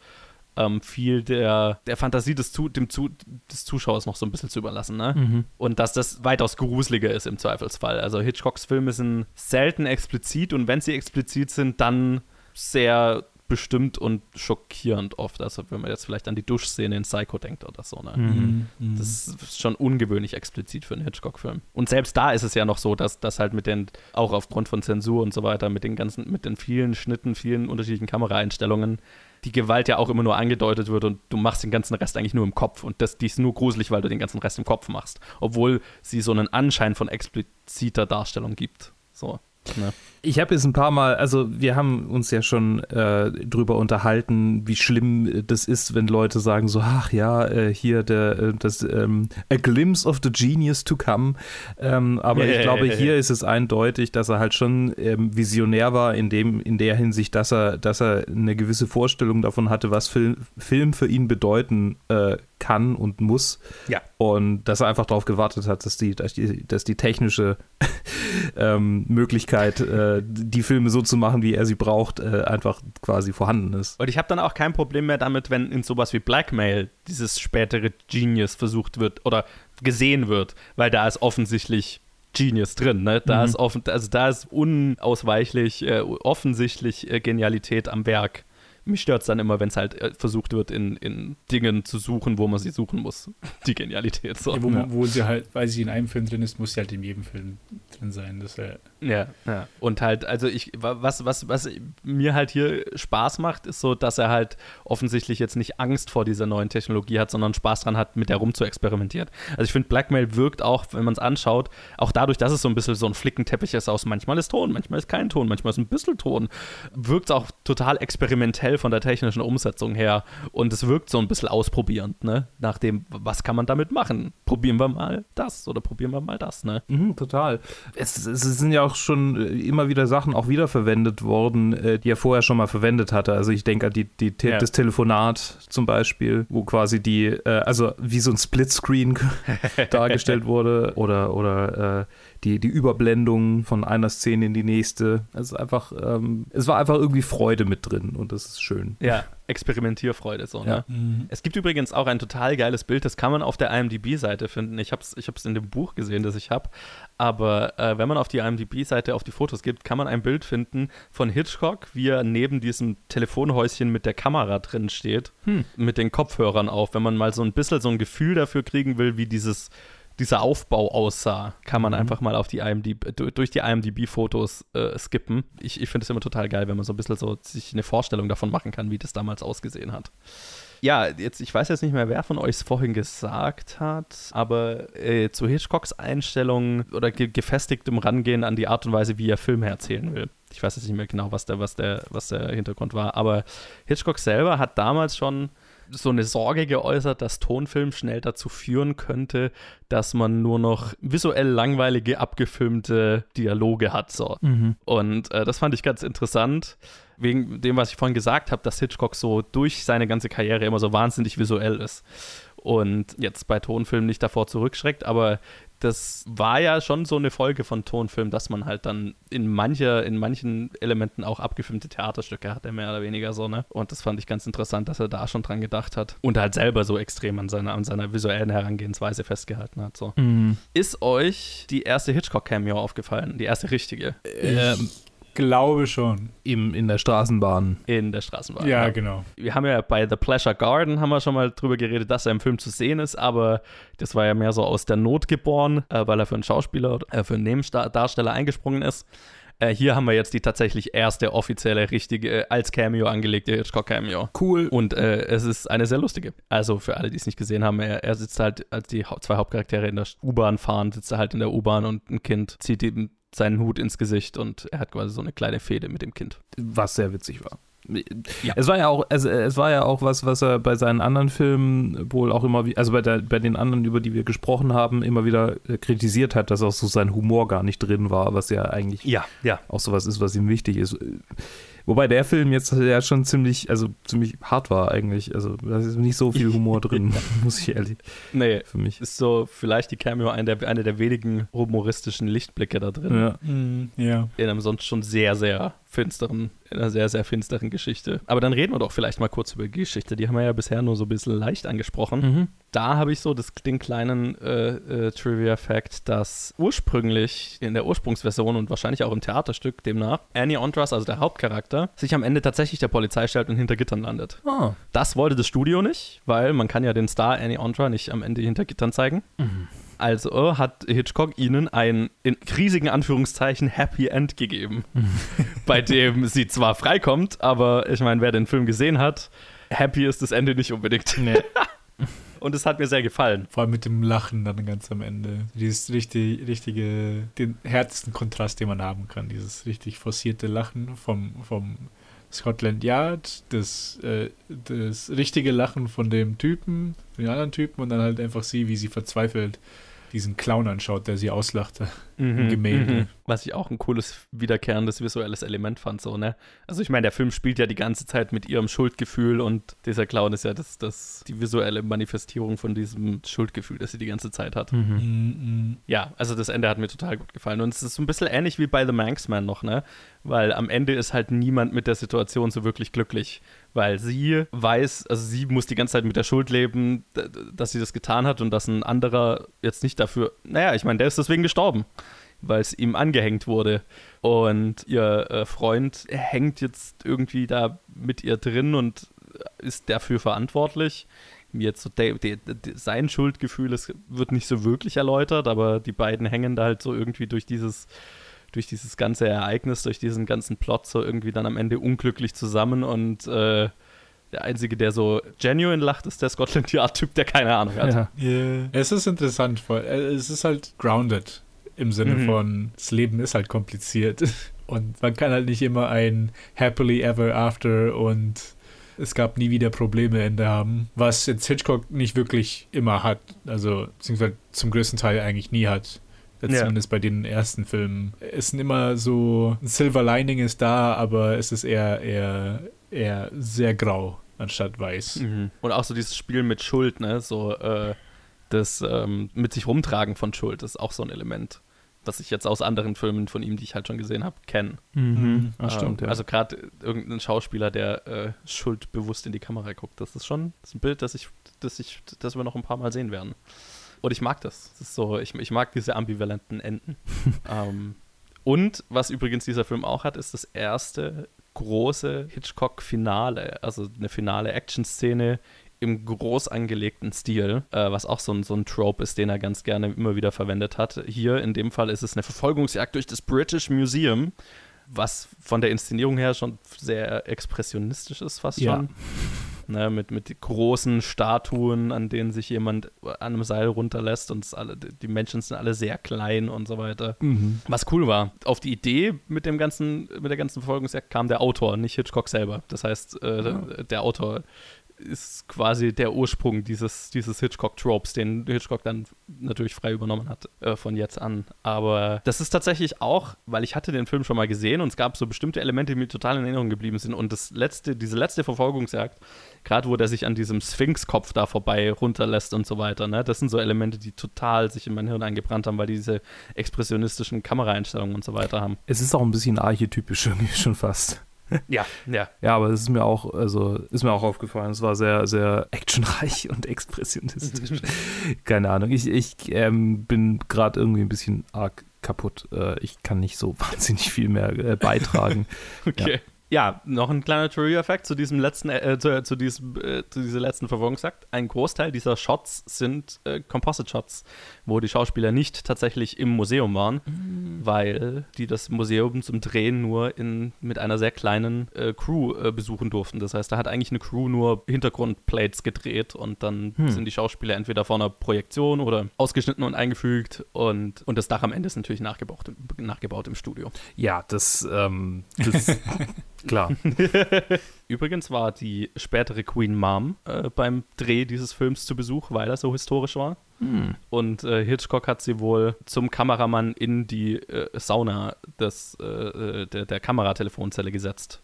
ähm, viel der, der Fantasie des, Zu dem Zu des Zuschauers noch so ein bisschen zu überlassen. Ne? Mhm. Und dass das weitaus gruseliger ist im Zweifelsfall. Also Hitchcocks Filme sind selten explizit und wenn sie explizit sind, dann sehr bestimmt und schockierend oft. Also wenn man jetzt vielleicht an die Duschszene in Psycho denkt oder so. Ne? Mhm. Das ist schon ungewöhnlich explizit für einen Hitchcock-Film. Und selbst da ist es ja noch so, dass das halt mit den, auch aufgrund von Zensur und so weiter, mit den ganzen, mit den vielen Schnitten, vielen unterschiedlichen Kameraeinstellungen, die Gewalt ja auch immer nur angedeutet wird und du machst den ganzen Rest eigentlich nur im Kopf. Und das, die ist nur gruselig, weil du den ganzen Rest im Kopf machst. Obwohl sie so einen Anschein von expliziter Darstellung gibt. So. Ne? Ich habe jetzt ein paar Mal, also wir haben uns ja schon äh, drüber unterhalten, wie schlimm das ist, wenn Leute sagen so, ach ja, äh, hier der, äh, das ähm, A Glimpse of the Genius to come. Ähm, aber ich glaube, hier ist es eindeutig, dass er halt schon ähm, visionär war in dem, in der Hinsicht, dass er, dass er eine gewisse Vorstellung davon hatte, was Film, Film für ihn bedeuten äh, kann und muss. Ja. Und dass er einfach darauf gewartet hat, dass die, dass die, dass die technische ähm, Möglichkeit, äh, die Filme so zu machen, wie er sie braucht, äh, einfach quasi vorhanden ist. Und ich habe dann auch kein Problem mehr damit, wenn in sowas wie Blackmail dieses spätere Genius versucht wird oder gesehen wird, weil da ist offensichtlich Genius drin, ne? Da Mhm. ist offen, also da ist unausweichlich, äh, offensichtlich äh, Genialität am Werk. Mich stört es dann immer, wenn es halt äh, versucht wird, in, in Dingen zu suchen, wo man sie suchen muss. Die Genialität. So. Ja, wo, wo sie halt, weil sie in einem Film drin ist, muss sie halt in jedem Film drin sein. Das, äh, Ja, ja. Und halt, also ich, wa- was, was, was mir halt hier Spaß macht, ist so, dass er halt offensichtlich jetzt nicht Angst vor dieser neuen Technologie hat, sondern Spaß dran hat, mit der rum zu experimentieren. Also ich finde, Blackmail wirkt auch, wenn man es anschaut, auch dadurch, dass es so ein bisschen so ein Flickenteppich ist aus manchmal ist Ton, manchmal ist kein Ton, manchmal ist ein bisschen Ton, wirkt es auch total experimentell von der technischen Umsetzung her. Und es wirkt so ein bisschen ausprobierend, ne? Nach dem, was kann man damit machen? Probieren wir mal das oder probieren wir mal das, ne? Mhm, total. Es, es sind ja auch schon äh, immer wieder Sachen auch wiederverwendet worden, äh, die er vorher schon mal verwendet hatte. Also ich denke an die, die Te Ja. das Telefonat zum Beispiel, wo quasi die, äh, also wie so ein Splitscreen dargestellt wurde oder, oder äh, die, die Überblendung von einer Szene in die nächste. Es ist einfach, ähm, es war einfach irgendwie Freude mit drin und das ist schön. Ja, Experimentierfreude so, ne? Ja. Es gibt übrigens auch ein total geiles Bild, das kann man auf der IMDb-Seite finden. Ich habe es ich hab's in dem Buch gesehen, das ich habe. Aber äh, wenn man auf die IMDb-Seite auf die Fotos gibt, kann man ein Bild finden von Hitchcock, wie er neben diesem Telefonhäuschen mit der Kamera drin steht, mit den Kopfhörern auf. Wenn man mal so ein bisschen so ein Gefühl dafür kriegen will, wie dieses dieser Aufbau aussah, kann man einfach mal auf die IMDb, du- durch die IMDb-Fotos äh, skippen. Ich, ich finde es immer total geil, wenn man so ein bisschen so sich eine Vorstellung davon machen kann, wie das damals ausgesehen hat. Ja, jetzt, ich weiß jetzt nicht mehr, wer von euch es vorhin gesagt hat, aber äh, zu Hitchcocks Einstellung oder ge gefestigtem Rangehen an die Art und Weise, wie er Filme erzählen will. Ich weiß jetzt nicht mehr genau, was der, was der, was der Hintergrund war, aber Hitchcock selber hat damals schon so eine Sorge geäußert, dass Tonfilm schnell dazu führen könnte, dass man nur noch visuell langweilige, abgefilmte Dialoge hat. So. Und äh, das fand ich ganz interessant, wegen dem, was ich vorhin gesagt habe, dass Hitchcock so durch seine ganze Karriere immer so wahnsinnig visuell ist. Und jetzt bei Tonfilmen nicht davor zurückschreckt, aber das war ja schon so eine Folge von Tonfilm, dass man halt dann in mancher, in manchen Elementen auch abgefilmte Theaterstücke hatte, mehr oder weniger so, ne? Und das fand ich ganz interessant, dass er da schon dran gedacht hat. Und halt selber so extrem an seiner, an seiner visuellen Herangehensweise festgehalten hat. So. Ist euch die erste Hitchcock-Cameo aufgefallen? Die erste richtige Ähm, glaube schon. im, in der Straßenbahn. in der Straßenbahn? Ja, genau. wir haben ja bei The Pleasure Garden haben wir schon mal drüber geredet, dass er im Film zu sehen ist, aber das war ja mehr so aus der Not geboren, äh, weil er für einen Schauspieler, äh, für einen Nebendarsteller eingesprungen ist. Äh, hier haben wir jetzt die tatsächlich erste offizielle, richtige, äh, als Cameo angelegte Hitchcock-Cameo. Cool. Und äh, es ist eine sehr lustige. Also für alle, die es nicht gesehen haben, er, er sitzt halt, als die Hau- zwei Hauptcharaktere in der U-Bahn fahren, sitzt er halt in der U-Bahn und ein Kind zieht ihm seinen Hut ins Gesicht und er hat quasi so eine kleine Fehde mit dem Kind. was sehr witzig war. Ja. Es war ja auch, also es war ja auch was, was er bei seinen anderen Filmen wohl auch immer, also bei, der, bei den anderen, über die wir gesprochen haben, immer wieder äh, kritisiert hat, dass auch so sein Humor gar nicht drin war, was ja eigentlich Ja, ja. auch sowas ist, was ihm wichtig ist. Wobei der Film jetzt ja schon ziemlich, also ziemlich hart war eigentlich. Also da ist nicht so viel Humor drin, muss ich ehrlich Nee, für mich. ist so vielleicht die Cameo eine der, eine der wenigen humoristischen Lichtblicke da drin. Ja. Mhm, ja. In einem sonst schon sehr, sehr finsteren, in einer sehr, sehr finsteren Geschichte. Aber dann reden wir doch vielleicht mal kurz über die Geschichte. Die haben wir ja bisher nur so ein bisschen leicht angesprochen. Mhm. Da habe ich so das, den kleinen äh, äh, Trivia-Fact, dass ursprünglich in der Ursprungsversion und wahrscheinlich auch im Theaterstück demnach Annie Ondras, also der Hauptcharakter, sich am Ende tatsächlich der Polizei stellt und hinter Gittern landet. Ah. Das wollte das Studio nicht, weil man kann ja den Star Annie Ondra nicht am Ende hinter Gittern zeigen. Also hat Hitchcock ihnen ein in riesigen Anführungszeichen Happy End gegeben, bei dem sie zwar freikommt, aber ich meine, wer den Film gesehen hat, happy ist das Ende nicht unbedingt. Nee. Und es hat mir sehr gefallen. Vor allem mit dem Lachen dann ganz am Ende. Dieses richtig, richtige, den härtesten Kontrast, den man haben kann. Dieses richtig forcierte Lachen vom, vom Scotland Yard, das, äh, das richtige Lachen von dem Typen, von den anderen Typen und dann halt einfach sie, wie sie verzweifelt diesen Clown anschaut, der sie auslachte. Im Gemälde. Mhm. Was ich auch ein cooles, wiederkehrendes visuelles Element fand, so, ne? Also ich meine, der Film spielt ja die ganze Zeit mit ihrem Schuldgefühl und dieser Clown ist ja das, das, die visuelle Manifestierung von diesem Schuldgefühl, das sie die ganze Zeit hat. Mhm. Mhm. Ja, also das Ende hat mir total gut gefallen. Und es ist so ein bisschen ähnlich wie bei The Manxman noch, ne? Weil am Ende ist halt niemand mit der Situation so wirklich glücklich. Weil sie weiß, also sie muss die ganze Zeit mit der Schuld leben, dass sie das getan hat und dass ein anderer jetzt nicht dafür, naja, ich meine, der ist deswegen gestorben, weil es ihm angehängt wurde. Und ihr äh, Freund hängt jetzt irgendwie da mit ihr drin und ist dafür verantwortlich jetzt so der, der, der, sein Schuldgefühl es wird nicht so wirklich erläutert, aber die beiden hängen da halt so irgendwie durch dieses durch dieses ganze Ereignis, durch diesen ganzen Plot so irgendwie dann am Ende unglücklich zusammen und äh, der Einzige, der so genuine lacht, ist der Scotland Yard-Typ, der keine Ahnung hat. Ja. Yeah. Es ist interessant, weil äh, es ist halt grounded im Sinne Mhm. von, das Leben ist halt kompliziert und man kann halt nicht immer ein happily ever after und es gab nie wieder Probleme Ende haben, was jetzt Hitchcock nicht wirklich immer hat, also beziehungsweise zum größten Teil eigentlich nie hat. Jetzt Ja. Zumindest bei den ersten Filmen. Es sind immer so, ein Silver Lining ist da, aber es ist eher, eher, eher sehr grau anstatt weiß. Mhm. Und auch so dieses Spiel mit Schuld, ne? So äh, das ähm, mit sich rumtragen von Schuld ist auch so ein Element, was ich jetzt aus anderen Filmen von ihm, die ich halt schon gesehen habe, kenne. Mhm. Ah, stimmt, ähm, ja. Also gerade irgendein Schauspieler, der äh, schuldbewusst in die Kamera guckt, das ist schon das ist ein Bild, das ich, das ich, das wir noch ein paar Mal sehen werden. Und ich mag das. das ist so, ich, ich mag diese ambivalenten Enden. ähm, und was übrigens dieser Film auch hat, ist das erste große Hitchcock-Finale, also eine finale Action-Szene im groß angelegten Stil, äh, was auch so ein, so ein Trope ist, den er ganz gerne immer wieder verwendet hat. Hier in dem Fall ist es eine Verfolgungsjagd durch das British Museum, was von der Inszenierung her schon sehr expressionistisch ist, fast Ja. schon. Ne, mit, mit großen Statuen, an denen sich jemand an einem Seil runterlässt und alle, die Menschen sind alle sehr klein und so weiter. Mhm. Was cool war, auf die Idee mit dem ganzen, mit der ganzen Verfolgungsjagd kam der Autor, nicht Hitchcock selber. Das heißt, äh, der, der Autor ist quasi der Ursprung dieses, dieses Hitchcock-Tropes, den Hitchcock dann natürlich frei übernommen hat äh, von jetzt an. Aber das ist tatsächlich auch, weil ich hatte den Film schon mal gesehen und es gab so bestimmte Elemente, die mir total in Erinnerung geblieben sind. Und das letzte, diese letzte Verfolgungsjagd, gerade wo der sich an diesem Sphinx-Kopf da vorbei runterlässt und so weiter, ne, das sind so Elemente, die total sich in mein Hirn eingebrannt haben, weil die diese expressionistischen Kameraeinstellungen und so weiter haben. Es ist auch ein bisschen archetypisch irgendwie schon fast. Ja, ja. Ja, aber es ist mir auch, also ist mir auch aufgefallen. Es war sehr, sehr actionreich und expressionistisch. Keine Ahnung. Ich, ich ähm, bin gerade irgendwie ein bisschen arg kaputt. Äh, ich kann nicht so wahnsinnig viel mehr äh, beitragen. Okay. Ja. noch ein kleiner Trivia-Fact zu diesem letzten, äh, zu, zu, diesem, äh, zu dieser letzten Verfolgungsjagd. Ein Großteil dieser Shots sind äh, Composite-Shots, wo die Schauspieler nicht tatsächlich im Museum waren, weil die das Museum zum Drehen nur in, mit einer sehr kleinen äh, Crew äh, besuchen durften. Das heißt, da hat eigentlich eine Crew nur Hintergrundplates gedreht und dann Hm. sind die Schauspieler entweder vor einer Projektion oder ausgeschnitten und eingefügt und, und das Dach am Ende ist natürlich nachgebaut, im- nachgebaut im Studio. Ja, das, ähm, das klar. Übrigens war die spätere Queen Mom äh, beim Dreh dieses Films zu Besuch, weil er so historisch war. Hm. Und äh, Hitchcock hat sie wohl zum Kameramann in die äh, Sauna des, äh, äh, der, der Kameratelefonzelle gesetzt.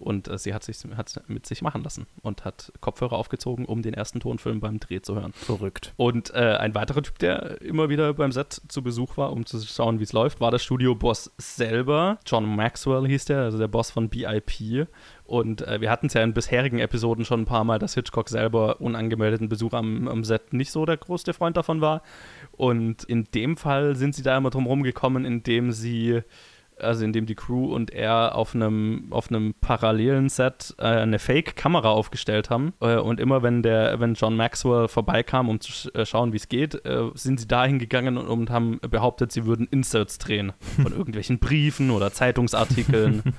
Und äh, sie hat sich hat mit sich machen lassen und hat Kopfhörer aufgezogen, um den ersten Tonfilm beim Dreh zu hören. Verrückt. Und äh, ein weiterer Typ, der immer wieder beim Set zu Besuch war, um zu schauen, wie es läuft, war der Studioboss selber. John Maxwell hieß der, also der Boss von BIP. Und äh, wir hatten es ja in bisherigen Episoden schon ein paar Mal, dass Hitchcock selber unangemeldeten Besuch am, am Set nicht so der größte Freund davon war. Und in dem Fall sind sie da immer drum rumgekommen, indem sie also indem die Crew und er auf einem auf einem parallelen Set äh, eine Fake-Kamera aufgestellt haben äh, und immer wenn der wenn John Maxwell vorbeikam, um zu sch äh, schauen, wie es geht, äh, sind sie dahin gegangen und, und, haben behauptet, sie würden Inserts drehen von irgendwelchen Briefen oder Zeitungsartikeln.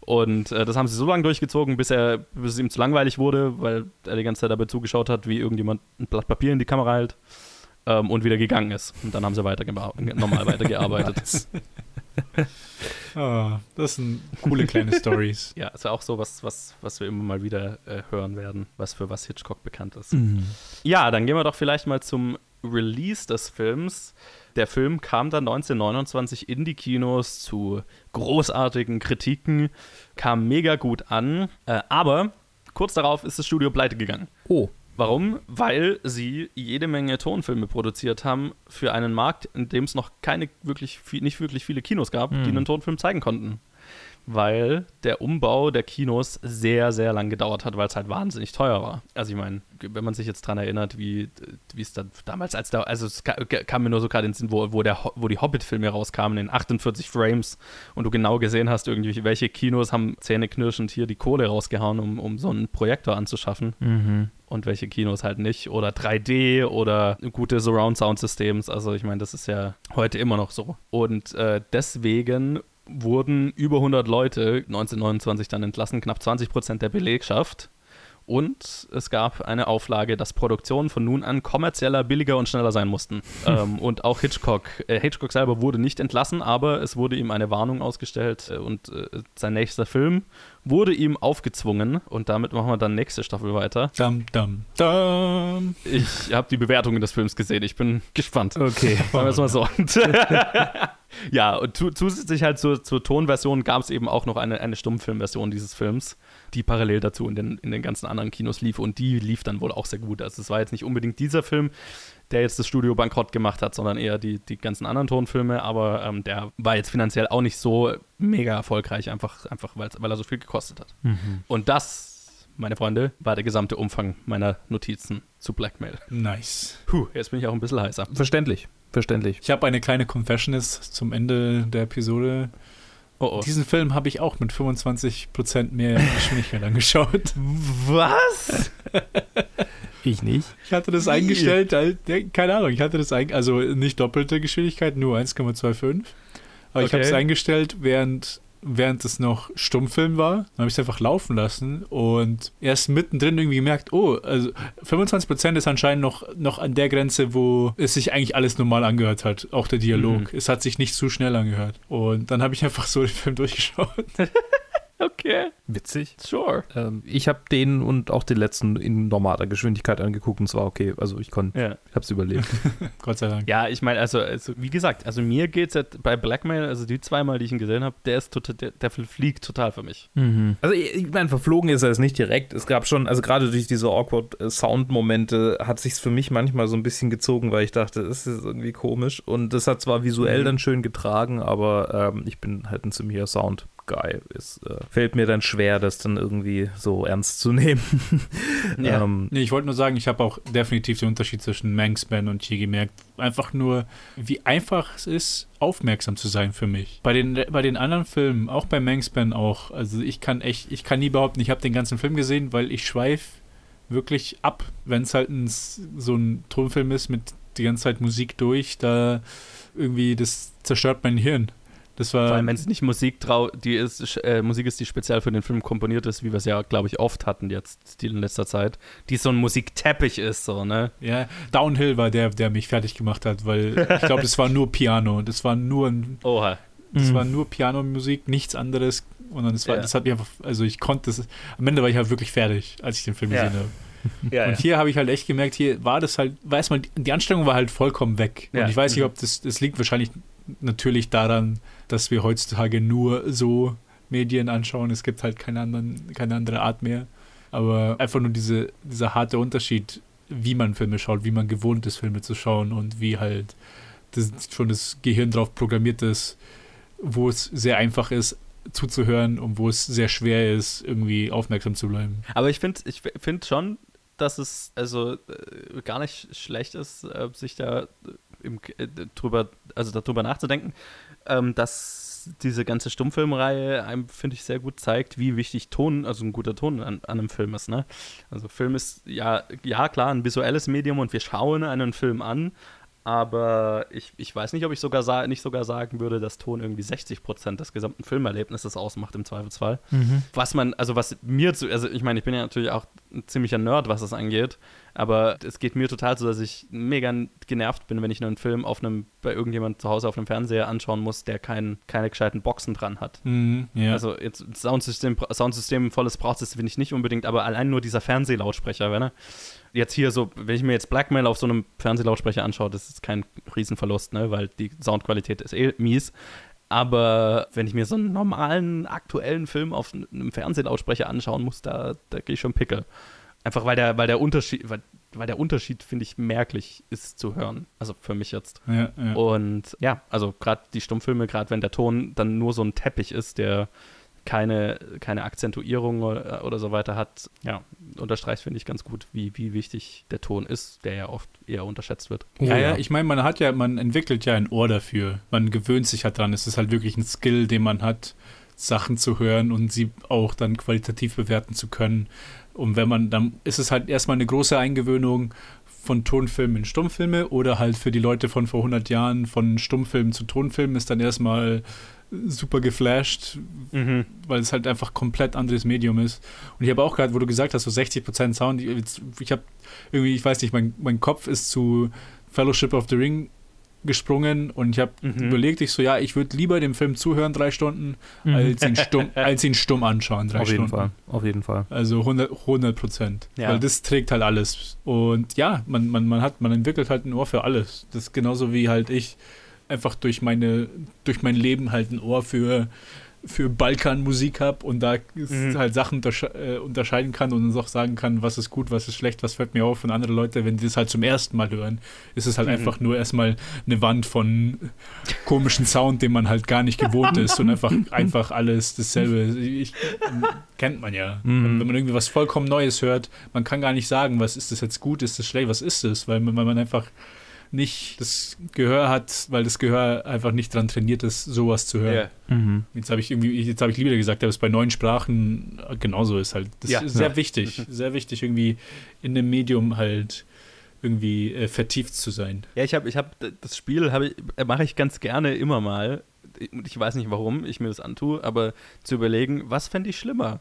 Und äh, das haben sie so lange durchgezogen, bis, er, bis es ihm zu langweilig wurde, weil er die ganze Zeit dabei zugeschaut hat, wie irgendjemand ein Blatt Papier in die Kamera hält ähm, und wieder gegangen ist. Und dann haben sie weiter normal weitergearbeitet. oh, das sind coole kleine Stories. Ja, ist ja auch so was, was, was wir immer mal wieder äh, hören werden, was für was Hitchcock bekannt ist. Mhm. Ja, dann gehen wir doch vielleicht mal zum Release des Films. Der Film kam dann 1929 in die Kinos zu großartigen Kritiken, kam mega gut an, äh, aber kurz darauf ist das Studio pleite gegangen. Oh. Warum? Weil sie jede Menge Tonfilme produziert haben für einen Markt, in dem es noch keine wirklich nicht wirklich viele Kinos gab, Hm. die einen Tonfilm zeigen konnten. Weil der Umbau der Kinos sehr, sehr lang gedauert hat, weil es halt wahnsinnig teuer war. Also ich meine, wenn man sich jetzt dran erinnert, wie es dann damals als da, also es ka- kam mir nur so gerade in den Sinn, wo, wo, der, wo die Hobbit-Filme rauskamen in 48 Frames und du genau gesehen hast, irgendwie, welche Kinos haben zähneknirschend hier die Kohle rausgehauen, um, um so einen Projektor anzuschaffen Mhm. und welche Kinos halt nicht. Oder 3D oder gute Surround-Sound-Systems. Also ich meine, das ist ja heute immer noch so. Und äh, deswegen wurden über 100 Leute 1929 dann entlassen, knapp 20 Prozent der Belegschaft. Und es gab eine Auflage, dass Produktionen von nun an kommerzieller, billiger und schneller sein mussten. ähm, und auch Hitchcock. Äh, Hitchcock selber wurde nicht entlassen, aber es wurde ihm eine Warnung ausgestellt äh, und äh, sein nächster Film wurde ihm aufgezwungen. Und damit machen wir dann nächste Staffel weiter. Dam, dam, dam. Ich habe die Bewertungen des Films gesehen. Ich bin gespannt. Okay. Sagen wir es mal so. ja, und zu, zusätzlich halt zur, zur Tonversion gab es eben auch noch eine, eine Stummfilmversion dieses Films, die parallel dazu in den, in den ganzen anderen Kinos lief. Und die lief dann wohl auch sehr gut. Also es war jetzt nicht unbedingt dieser Film, der jetzt das Studio bankrott gemacht hat, sondern eher die, die ganzen anderen Tonfilme. Aber ähm, der war jetzt finanziell auch nicht so mega erfolgreich, einfach, einfach weil, weil er so viel gekostet hat. Mhm. Und das, meine Freunde, war der gesamte Umfang meiner Notizen zu Blackmail. Nice. Puh, jetzt bin ich auch ein bisschen heißer. Verständlich. Verständlich. Ich habe eine kleine Confession jetzt zum Ende der Episode. Oh, oh. Diesen Film habe ich auch mit 25% mehr Geschwindigkeit angeschaut. Was? Ich nicht. Ich hatte das Wie? eingestellt, halt, keine Ahnung, ich hatte das ein, also nicht doppelte Geschwindigkeit, nur 1,25. Aber ich habe es Okay. eingestellt, während, während es noch Stummfilm war. Dann habe ich es einfach laufen lassen und erst mittendrin irgendwie gemerkt, oh, also 25% ist anscheinend noch, noch an der Grenze, wo es sich eigentlich alles normal angehört hat, auch der Dialog. Mhm. Es hat sich nicht zu schnell angehört. Und dann habe ich einfach so den Film durchgeschaut. Okay, Witzig. sure. Ähm, ich habe den und auch den letzten in normaler Geschwindigkeit angeguckt und es war okay. Also ich konnte, Ja. ich habe es überlebt. Gott sei Dank. Ja, ich meine, also, also, wie gesagt, also mir geht's jetzt bei Blackmail, also die zweimal, die ich ihn gesehen habe, der ist total, der, der fliegt total für mich. Also ich, ich meine, verflogen ist er jetzt nicht direkt. Es gab schon, also gerade durch diese awkward äh, Sound-Momente hat sich's für mich manchmal so ein bisschen gezogen, weil ich dachte, das ist irgendwie komisch. Und das hat zwar visuell Mhm. dann schön getragen, aber ähm, ich bin halt ein ziemlicher Sound. Guy. Es äh, fällt mir dann schwer, das dann irgendwie so ernst zu nehmen. Ja. ähm, Nee, ich wollte nur sagen, ich habe auch definitiv den Unterschied zwischen Manxman und hier gemerkt. Einfach nur, wie einfach es ist, aufmerksam zu sein für mich. Bei den, bei den anderen Filmen, auch bei Manxman auch, also ich kann echt, ich kann nie behaupten, ich habe den ganzen Film gesehen, weil ich schweif wirklich ab, wenn es halt ein, so ein Tonfilm ist mit die ganze Zeit Musik durch, da irgendwie, das zerstört mein Hirn. Das war. Vor allem, wenn es nicht Musik trau die ist, äh, Musik ist, die speziell für den Film komponiert ist, wie wir es ja, glaube ich, oft hatten jetzt die in letzter Zeit, die so ein Musikteppich ist, so, ne? Ja, Downhill war der, der mich fertig gemacht hat, weil ich glaube, das war nur Piano. Das war nur ein Oha. Das Mhm. war nur Pianomusik, nichts anderes. Und dann das, war, Ja. das hat mich einfach, also ich konnte das, am Ende war ich halt wirklich fertig, als ich den Film Ja. gesehen habe. Ja, Und hier habe ich halt echt gemerkt, hier war das halt, weiß man, die Anstrengung war halt vollkommen weg. Ja. Und ich weiß nicht, Mhm. ob das, das liegt wahrscheinlich natürlich daran, dass wir heutzutage nur so Medien anschauen. Es gibt halt keine, anderen, keine andere Art mehr. Aber einfach nur diese, dieser harte Unterschied, wie man Filme schaut, wie man gewohnt ist, Filme zu schauen und wie halt das, schon das Gehirn drauf programmiert ist, wo es sehr einfach ist, zuzuhören und wo es sehr schwer ist, irgendwie aufmerksam zu bleiben. Aber ich finde ich find schon, dass es also äh, gar nicht schlecht ist, äh, sich da im, äh, drüber, also darüber nachzudenken, ähm, dass diese ganze Stummfilmreihe einem, finde ich, sehr gut zeigt, wie wichtig Ton, also ein guter Ton an, an, einem Film ist. Ne? Also Film ist ja, ja klar ein visuelles Medium und wir schauen einen Film an, aber ich, ich weiß nicht, ob ich sogar nicht sogar sagen würde, dass Ton irgendwie 60 Prozent des gesamten Filmerlebnisses ausmacht im Zweifelsfall. Mhm. Was man, also was mir zu, also ich meine, ich bin ja natürlich auch ein ziemlicher Nerd, was das angeht, aber es geht mir total so, dass ich mega genervt bin, wenn ich einen Film auf einem, bei irgendjemand zu Hause auf einem Fernseher anschauen muss, der kein, keine gescheiten Boxen dran hat. Mhm, ja. Also jetzt Soundsystem, Soundsystem volles braucht es, finde ich nicht unbedingt, aber allein nur dieser Fernsehlautsprecher, wenn er jetzt hier so, wenn ich mir jetzt Blackmail auf so einem Fernsehlautsprecher anschaue, das ist kein Riesenverlust, ne, weil die Soundqualität ist eh mies. Aber wenn ich mir so einen normalen, aktuellen Film auf einem Fernsehlautsprecher anschauen muss, da, da gehe ich schon pickel. Einfach weil der, weil der Unterschied, weil, weil der Unterschied, finde ich, merklich ist zu hören. Also für mich jetzt. Ja, ja. Und ja, also gerade die Stummfilme, gerade wenn der Ton dann nur so ein Teppich ist, der keine, keine Akzentuierung oder, oder so weiter hat, ja, unterstreicht, finde ich, ganz gut, wie, wie wichtig der Ton ist, der ja oft eher unterschätzt wird. Oh, ja, ja, ich meine, man hat ja, man entwickelt ja ein Ohr dafür. Man gewöhnt sich halt dran. Es ist halt wirklich ein Skill, den man hat, Sachen zu hören und sie auch dann qualitativ bewerten zu können. Und wenn man, dann ist es halt erstmal eine große Eingewöhnung von Tonfilmen in Stummfilme oder halt für die Leute von vor 100 Jahren von Stummfilmen zu Tonfilmen ist dann erstmal super geflasht, mhm. weil es halt einfach komplett anderes Medium ist. Und ich habe auch gerade, wo du gesagt hast, so 60% Sound, ich, ich habe irgendwie, ich weiß nicht, mein, mein Kopf ist zu Fellowship of the Ring gesprungen und ich habe mhm. überlegt, ich so, ja, ich würde lieber dem Film zuhören drei Stunden, mhm. als, ihn stumm, als ihn stumm anschauen drei Auf Stunden. Jeden Fall. Auf jeden Fall. Also 100 Prozent. Ja. Weil das trägt halt alles. Und ja, man, man, man, hat, man entwickelt halt ein Ohr für alles. Das ist genauso wie halt ich einfach durch meine, durch mein Leben halt ein Ohr für, für Balkanmusik habe und da mhm. halt Sachen untersche äh, unterscheiden kann und uns auch sagen kann, was ist gut, was ist schlecht, was fällt mir auf. Und andere Leute, wenn die das halt zum ersten Mal hören, ist es halt mhm. einfach nur erstmal eine Wand von komischen Sound, den man halt gar nicht gewohnt ist und einfach, einfach alles dasselbe. Ich, kennt man ja. Mhm. Wenn, man irgendwie was vollkommen Neues hört, man kann gar nicht sagen, was ist das jetzt gut, ist das schlecht, was ist das, weil, weil man einfach nicht das Gehör hat, weil das Gehör einfach nicht daran trainiert ist, sowas zu hören. Yeah. Mhm. Jetzt habe ich irgendwie, jetzt habe ich lieber gesagt, dass es bei neuen Sprachen genauso ist halt. Das ja. ist sehr ja. wichtig, sehr wichtig irgendwie in dem Medium halt irgendwie äh, vertieft zu sein. Ja, ich habe, ich habe das Spiel habe ich, mache ich ganz gerne immer mal. Ich weiß nicht, warum ich mir das antue, aber zu überlegen, was fände ich schlimmer?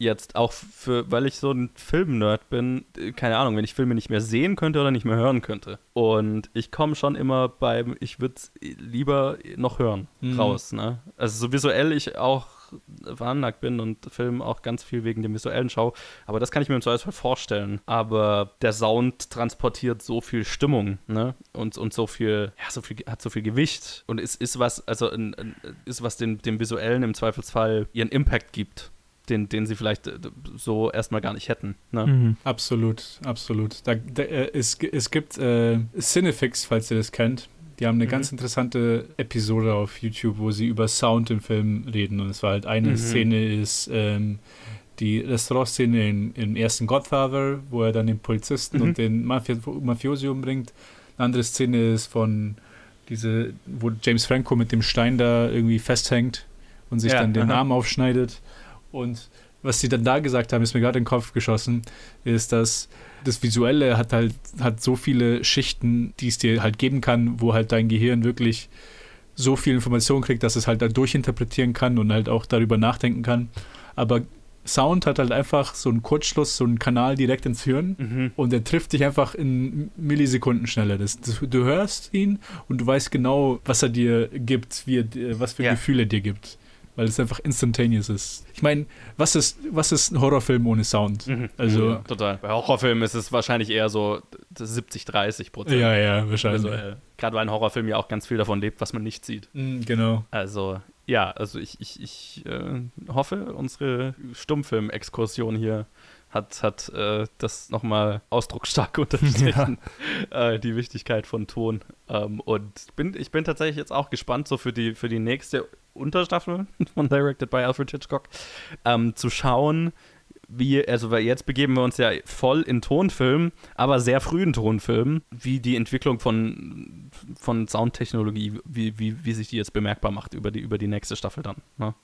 Jetzt auch für, weil ich so ein Film-Nerd bin, keine Ahnung, wenn ich Filme nicht mehr sehen könnte oder nicht mehr hören könnte. Und ich komme schon immer beim, ich würde es lieber noch hören, mhm. raus. Ne? Also so visuell ich auch veranlagt bin und Film auch ganz viel wegen dem visuellen Schau. Aber das kann ich mir im Zweifelsfall vorstellen. Aber der Sound transportiert so viel Stimmung, ne? Und, und so viel, ja, so viel, hat so viel Gewicht und ist, ist was, also ist was dem, dem Visuellen im Zweifelsfall ihren Impact gibt den, den sie vielleicht äh, so erstmal gar nicht hätten. Ne? Mhm. Absolut, absolut. Da, da, äh, es, es gibt äh, Cinefix, falls ihr das kennt. Die haben eine mhm. ganz interessante Episode auf YouTube, wo sie über Sound im Film reden. Und es war halt eine mhm. Szene ist ähm, die Restaurantszene im ersten Godfather, wo er dann den Polizisten mhm. und den Mafia Mafiosi umbringt. Eine andere Szene ist von diese, wo James Franco mit dem Stein da irgendwie festhängt und sich ja, dann den aha. Arm aufschneidet. Und was sie dann da gesagt haben, ist mir gerade in den Kopf geschossen, ist, dass das Visuelle hat halt hat so viele Schichten, die es dir halt geben kann, wo halt dein Gehirn wirklich so viel Information kriegt, dass es halt da durchinterpretieren kann und halt auch darüber nachdenken kann. Aber Sound hat halt einfach so einen Kurzschluss, so einen Kanal direkt ins Hirn mhm. und der trifft dich einfach in Millisekunden schneller. Das, das, du hörst ihn und du weißt genau, was er dir gibt, wie er, was für ja. Gefühle er dir gibt weil es einfach instantaneous ist. Ich meine, was ist, was ist ein Horrorfilm ohne Sound? Mhm. Also, ja, total. Bei Horrorfilmen ist es wahrscheinlich eher so 70, 30 Prozent. Ja, ja, wahrscheinlich. Visuell. Gerade weil ein Horrorfilm ja auch ganz viel davon lebt, was man nicht sieht. Mm, genau. Also, ja, also ich, ich, ich äh, hoffe, unsere Stummfilm-Exkursion hier hat, hat äh, das nochmal ausdrucksstark unterstrichen, ja. äh, die Wichtigkeit von Ton. Ähm, und bin, ich bin tatsächlich jetzt auch gespannt, so für die, für die nächste Unterstaffel von Directed by Alfred Hitchcock, ähm, zu schauen, wie, also weil jetzt begeben wir uns ja voll in Tonfilm, aber sehr frühen Tonfilm, wie die Entwicklung von, von Soundtechnologie, wie, wie, wie sich die jetzt bemerkbar macht über die, über die nächste Staffel dann. Ne?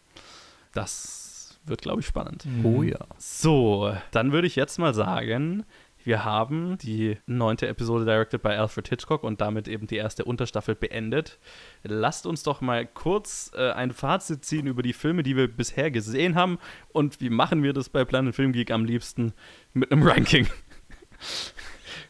Das wird, glaube ich, spannend. Oh ja. So, dann würde ich jetzt mal sagen, wir haben die neunte Episode directed by Alfred Hitchcock und damit eben die erste Unterstaffel beendet. Lasst uns doch mal kurz äh, ein Fazit ziehen über die Filme, die wir bisher gesehen haben. Und wie machen wir das bei Planet Film Geek am liebsten? Mit einem Ranking.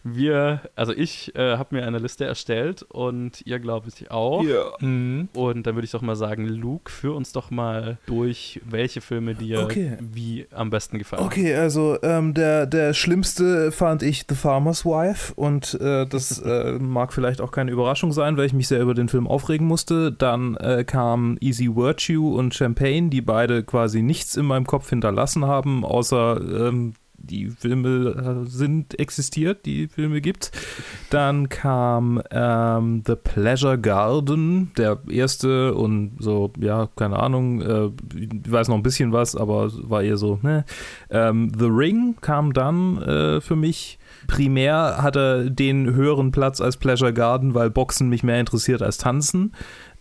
Wir, also ich äh, habe mir eine Liste erstellt und ihr glaube ich auch. Ja. Mhm. Und dann würde ich doch mal sagen, Luke, führ uns doch mal durch, welche Filme dir okay. wie am besten gefallen. Okay, also ähm, der, der schlimmste fand ich The Farmer's Wife und äh, das äh, mag vielleicht auch keine Überraschung sein, weil ich mich sehr über den Film aufregen musste. Dann äh, kam Easy Virtue und Champagne, die beide quasi nichts in meinem Kopf hinterlassen haben, außer ähm, die Filme äh, sind existiert, die Filme gibt. Dann kam ähm, The Pleasure Garden, der erste und so, ja, keine Ahnung, äh, ich weiß noch ein bisschen was, aber war eher so, ne. Ähm, The Ring kam dann äh, für mich. Primär hatte den höheren Platz als Pleasure Garden, weil Boxen mich mehr interessiert als Tanzen.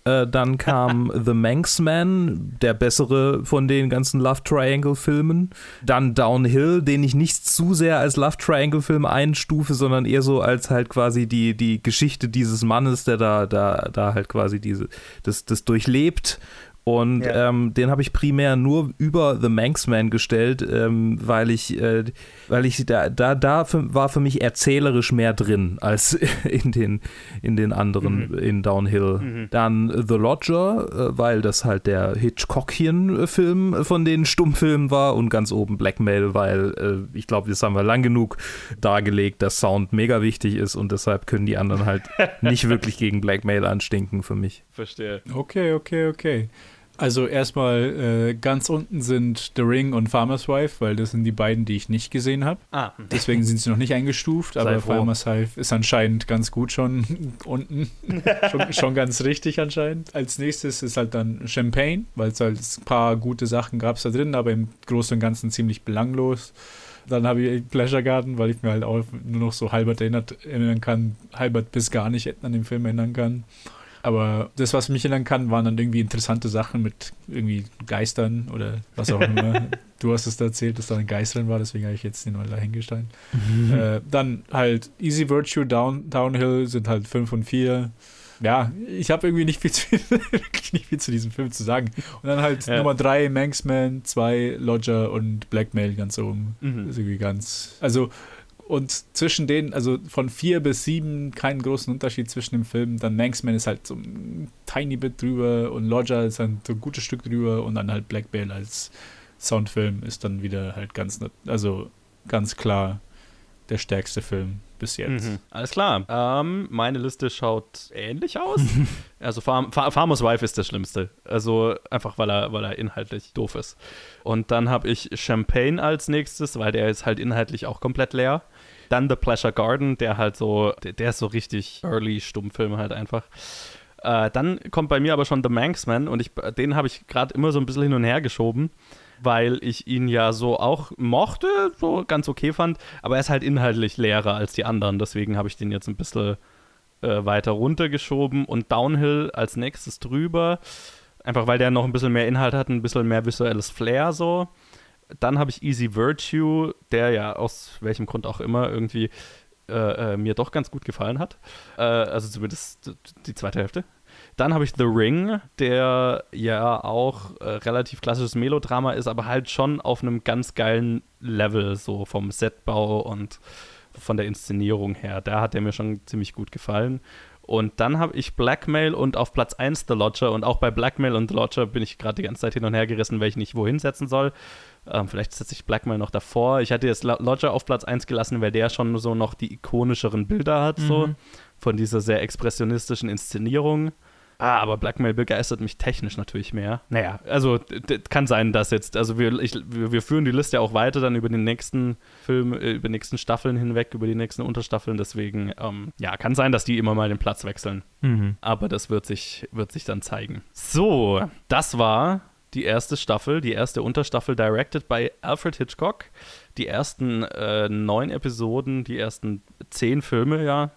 Äh, dann kam The Manxman, der bessere von den ganzen Love Triangle-Filmen. Dann Downhill, den ich nicht zu sehr als Love Triangle-Film einstufe, sondern eher so als halt quasi die, die Geschichte dieses Mannes, der da, da, da halt quasi diese, das, das durchlebt und ja. ähm, den habe ich primär nur über The Manxman gestellt, ähm, weil ich, äh, weil ich da, da, da für, war für mich erzählerisch mehr drin als in den, in den anderen, mhm. in Downhill. Mhm. Dann The Lodger, äh, weil das halt der Hitchcockien-Film von den Stummfilmen war und ganz oben Blackmail, weil äh, ich glaube, das haben wir lang genug dargelegt, dass Sound mega wichtig ist und deshalb können die anderen halt nicht wirklich gegen Blackmail anstinken für mich. Verstehe. Okay, okay, okay. Also erstmal äh, ganz unten sind The Ring und Farmer's Wife, weil das sind die beiden, die ich nicht gesehen habe. Ah. Deswegen sind sie noch nicht eingestuft, aber Farmer's Wife ist anscheinend ganz gut schon unten. schon, schon, ganz richtig anscheinend. Als nächstes ist halt dann Champagne, weil es halt ein paar gute Sachen gab es da drin, aber im Großen und Ganzen ziemlich belanglos. Dann habe ich Pleasure Garden, weil ich mir halt auch nur noch so halbert erinnert, erinnern kann, halbert bis gar nicht an den Film erinnern kann. Aber das, was mich erinnern kann, waren dann irgendwie interessante Sachen mit irgendwie Geistern oder was auch immer. du hast es da erzählt, dass da ein Geist drin war, deswegen habe ich jetzt den mal dahingestellt. Mhm. Äh, dann halt Easy Virtue, Down, Downhill sind halt 5 und 4. Ja, ich habe irgendwie nicht viel, zu, nicht viel zu diesem Film zu sagen. Und dann halt ja. Nummer 3, Manxman, 2, Lodger und Blackmail ganz oben. Mhm. Das ist irgendwie ganz. Also und zwischen denen, also von vier bis sieben, keinen großen Unterschied zwischen dem Film. Dann Manxman ist halt so ein tiny bit drüber und Lodger ist halt so ein gutes Stück drüber und dann halt Black Bale als Soundfilm ist dann wieder halt ganz, also ganz klar der stärkste Film bis jetzt. Mhm. Alles klar. Ähm, meine Liste schaut ähnlich aus. also Farm, Far Farmer's Wife ist das Schlimmste. Also einfach, weil er, weil er inhaltlich doof ist. Und dann habe ich Champagne als nächstes, weil der ist halt inhaltlich auch komplett leer. Dann The Pleasure Garden, der halt so, der, der ist so richtig early Stummfilm halt einfach. Äh, dann kommt bei mir aber schon The Manxman und ich, den habe ich gerade immer so ein bisschen hin und her geschoben, weil ich ihn ja so auch mochte, so ganz okay fand, aber er ist halt inhaltlich leerer als die anderen, deswegen habe ich den jetzt ein bisschen äh, weiter runtergeschoben und Downhill als nächstes drüber, einfach weil der noch ein bisschen mehr Inhalt hat, ein bisschen mehr visuelles Flair so. Dann habe ich Easy Virtue, der ja aus welchem Grund auch immer irgendwie äh, äh, mir doch ganz gut gefallen hat. Äh, also zumindest die zweite Hälfte. Dann habe ich The Ring, der ja auch äh, relativ klassisches Melodrama ist, aber halt schon auf einem ganz geilen Level, so vom Setbau und von der Inszenierung her. Da hat der mir schon ziemlich gut gefallen. Und dann habe ich Blackmail und auf Platz 1 The Lodger. Und auch bei Blackmail und The Lodger bin ich gerade die ganze Zeit hin und her gerissen, welchen ich wohin setzen soll. Ähm, vielleicht setze ich Blackmail noch davor. Ich hatte jetzt Lodger auf Platz 1 gelassen, weil der schon so noch die ikonischeren Bilder hat, mhm. so von dieser sehr expressionistischen Inszenierung. Ah, aber Blackmail begeistert mich technisch natürlich mehr. Naja, also kann sein, dass jetzt, also wir, ich, wir, wir, führen die Liste auch weiter dann über den nächsten Film, äh, über die nächsten Staffeln hinweg, über die nächsten Unterstaffeln. Deswegen, ähm, ja, kann sein, dass die immer mal den Platz wechseln. Mhm. Aber das wird sich, wird sich dann zeigen. So, das war die erste Staffel, die erste Unterstaffel, directed by Alfred Hitchcock. Die ersten äh, neun Episoden, die ersten zehn Filme, ja,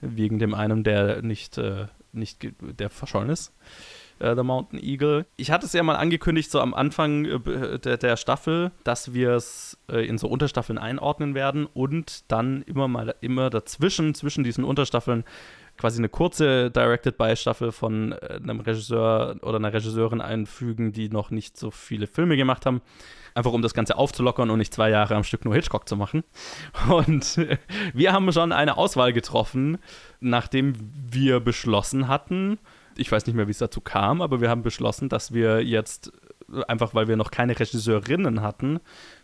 wegen dem einen, der nicht, äh, nicht der verschollen ist. Äh, The Mountain Eagle. Ich hatte es ja mal angekündigt, so am Anfang äh, der, der, Staffel, dass wir es äh, in so Unterstaffeln einordnen werden und dann immer mal immer dazwischen, zwischen diesen Unterstaffeln, quasi eine kurze Directed-by-Staffel von äh, einem Regisseur oder einer Regisseurin einfügen, die noch nicht so viele Filme gemacht haben. Einfach um das Ganze aufzulockern und nicht zwei Jahre am Stück nur Hitchcock zu machen. Und wir haben schon eine Auswahl getroffen, nachdem wir beschlossen hatten, ich weiß nicht mehr, wie es dazu kam, aber wir haben beschlossen, dass wir jetzt, einfach weil wir noch keine Regisseurinnen hatten,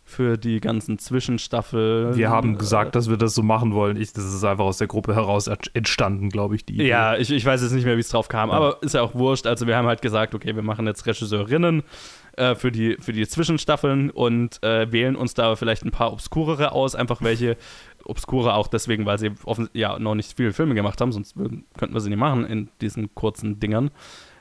für die ganzen Zwischenstaffeln. Wir haben gesagt, dass wir das so machen wollen. Ich, das ist einfach aus der Gruppe heraus entstanden, glaube ich. Die Idee. Ja, ich, ich weiß jetzt nicht mehr, wie es drauf kam, ja. aber ist ja auch wurscht. Also wir haben halt gesagt, okay, wir machen jetzt Regisseurinnen äh, für, die, für die Zwischenstaffeln und äh, wählen uns da vielleicht ein paar obskurere aus, einfach welche obskure auch deswegen, weil sie offen, ja noch nicht viele Filme gemacht haben, sonst würden, könnten wir sie nicht machen in diesen kurzen Dingern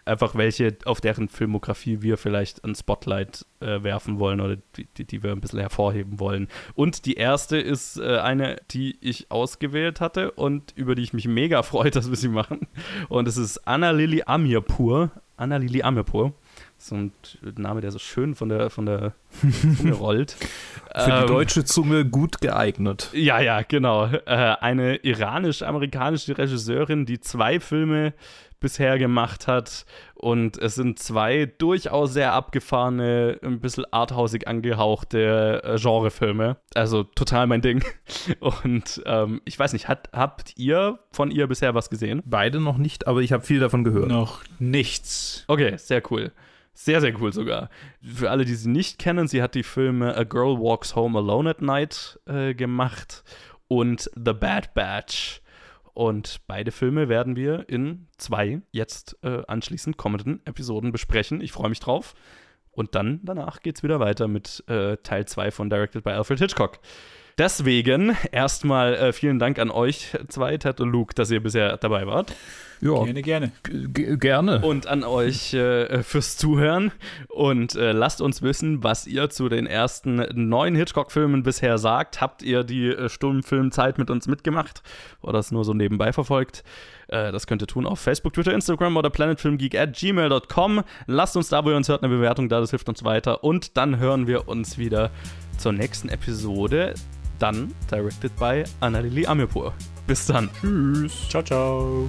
einfach welche, auf deren Filmografie wir vielleicht ein Spotlight äh, werfen wollen oder die, die, die, wir ein bisschen hervorheben wollen. Und die erste ist äh, eine, die ich ausgewählt hatte und über die ich mich mega freue, dass wir sie machen. Und es ist Anna Lili Amirpur. Anna Lili Amirpur. So ein Name, der so schön von der, von der Zunge rollt. Für die ähm, deutsche Zunge gut geeignet. Ja, ja, genau. Äh, eine iranisch-amerikanische Regisseurin, die zwei Filme bisher gemacht hat. Und es sind zwei durchaus sehr abgefahrene, ein bisschen arthausig angehauchte äh, Genrefilme. Also total mein Ding. Und ähm, ich weiß nicht, hat, habt ihr von ihr bisher was gesehen? Beide noch nicht, aber ich habe viel davon gehört. Noch nichts. Okay, sehr cool. Sehr, sehr cool sogar. Für alle, die sie nicht kennen, sie hat die Filme A Girl Walks Home Alone at Night äh, gemacht und The Bad Batch. Und beide Filme werden wir in zwei jetzt äh, anschließend kommenden Episoden besprechen. Ich freue mich drauf. Und dann danach geht es wieder weiter mit äh, Teil 2 von Directed by Alfred Hitchcock. Deswegen erstmal äh, vielen Dank an euch zwei, Ted und Luke, dass ihr bisher dabei wart. Ja, gerne, gerne. G gerne. Und an euch äh, fürs Zuhören. Und äh, lasst uns wissen, was ihr zu den ersten neun Hitchcock-Filmen bisher sagt. Habt ihr die äh, Stundenfilmzeit mit uns mitgemacht oder es nur so nebenbei verfolgt? Äh, das könnt ihr tun auf Facebook, Twitter, Instagram oder planetfilmgeek at gmail.com. Lasst uns da, wo ihr uns hört, eine Bewertung da, das hilft uns weiter. Und dann hören wir uns wieder zur nächsten Episode. Dann directed by Annalili Amirpur. Bis dann. Tschüss. Ciao, ciao.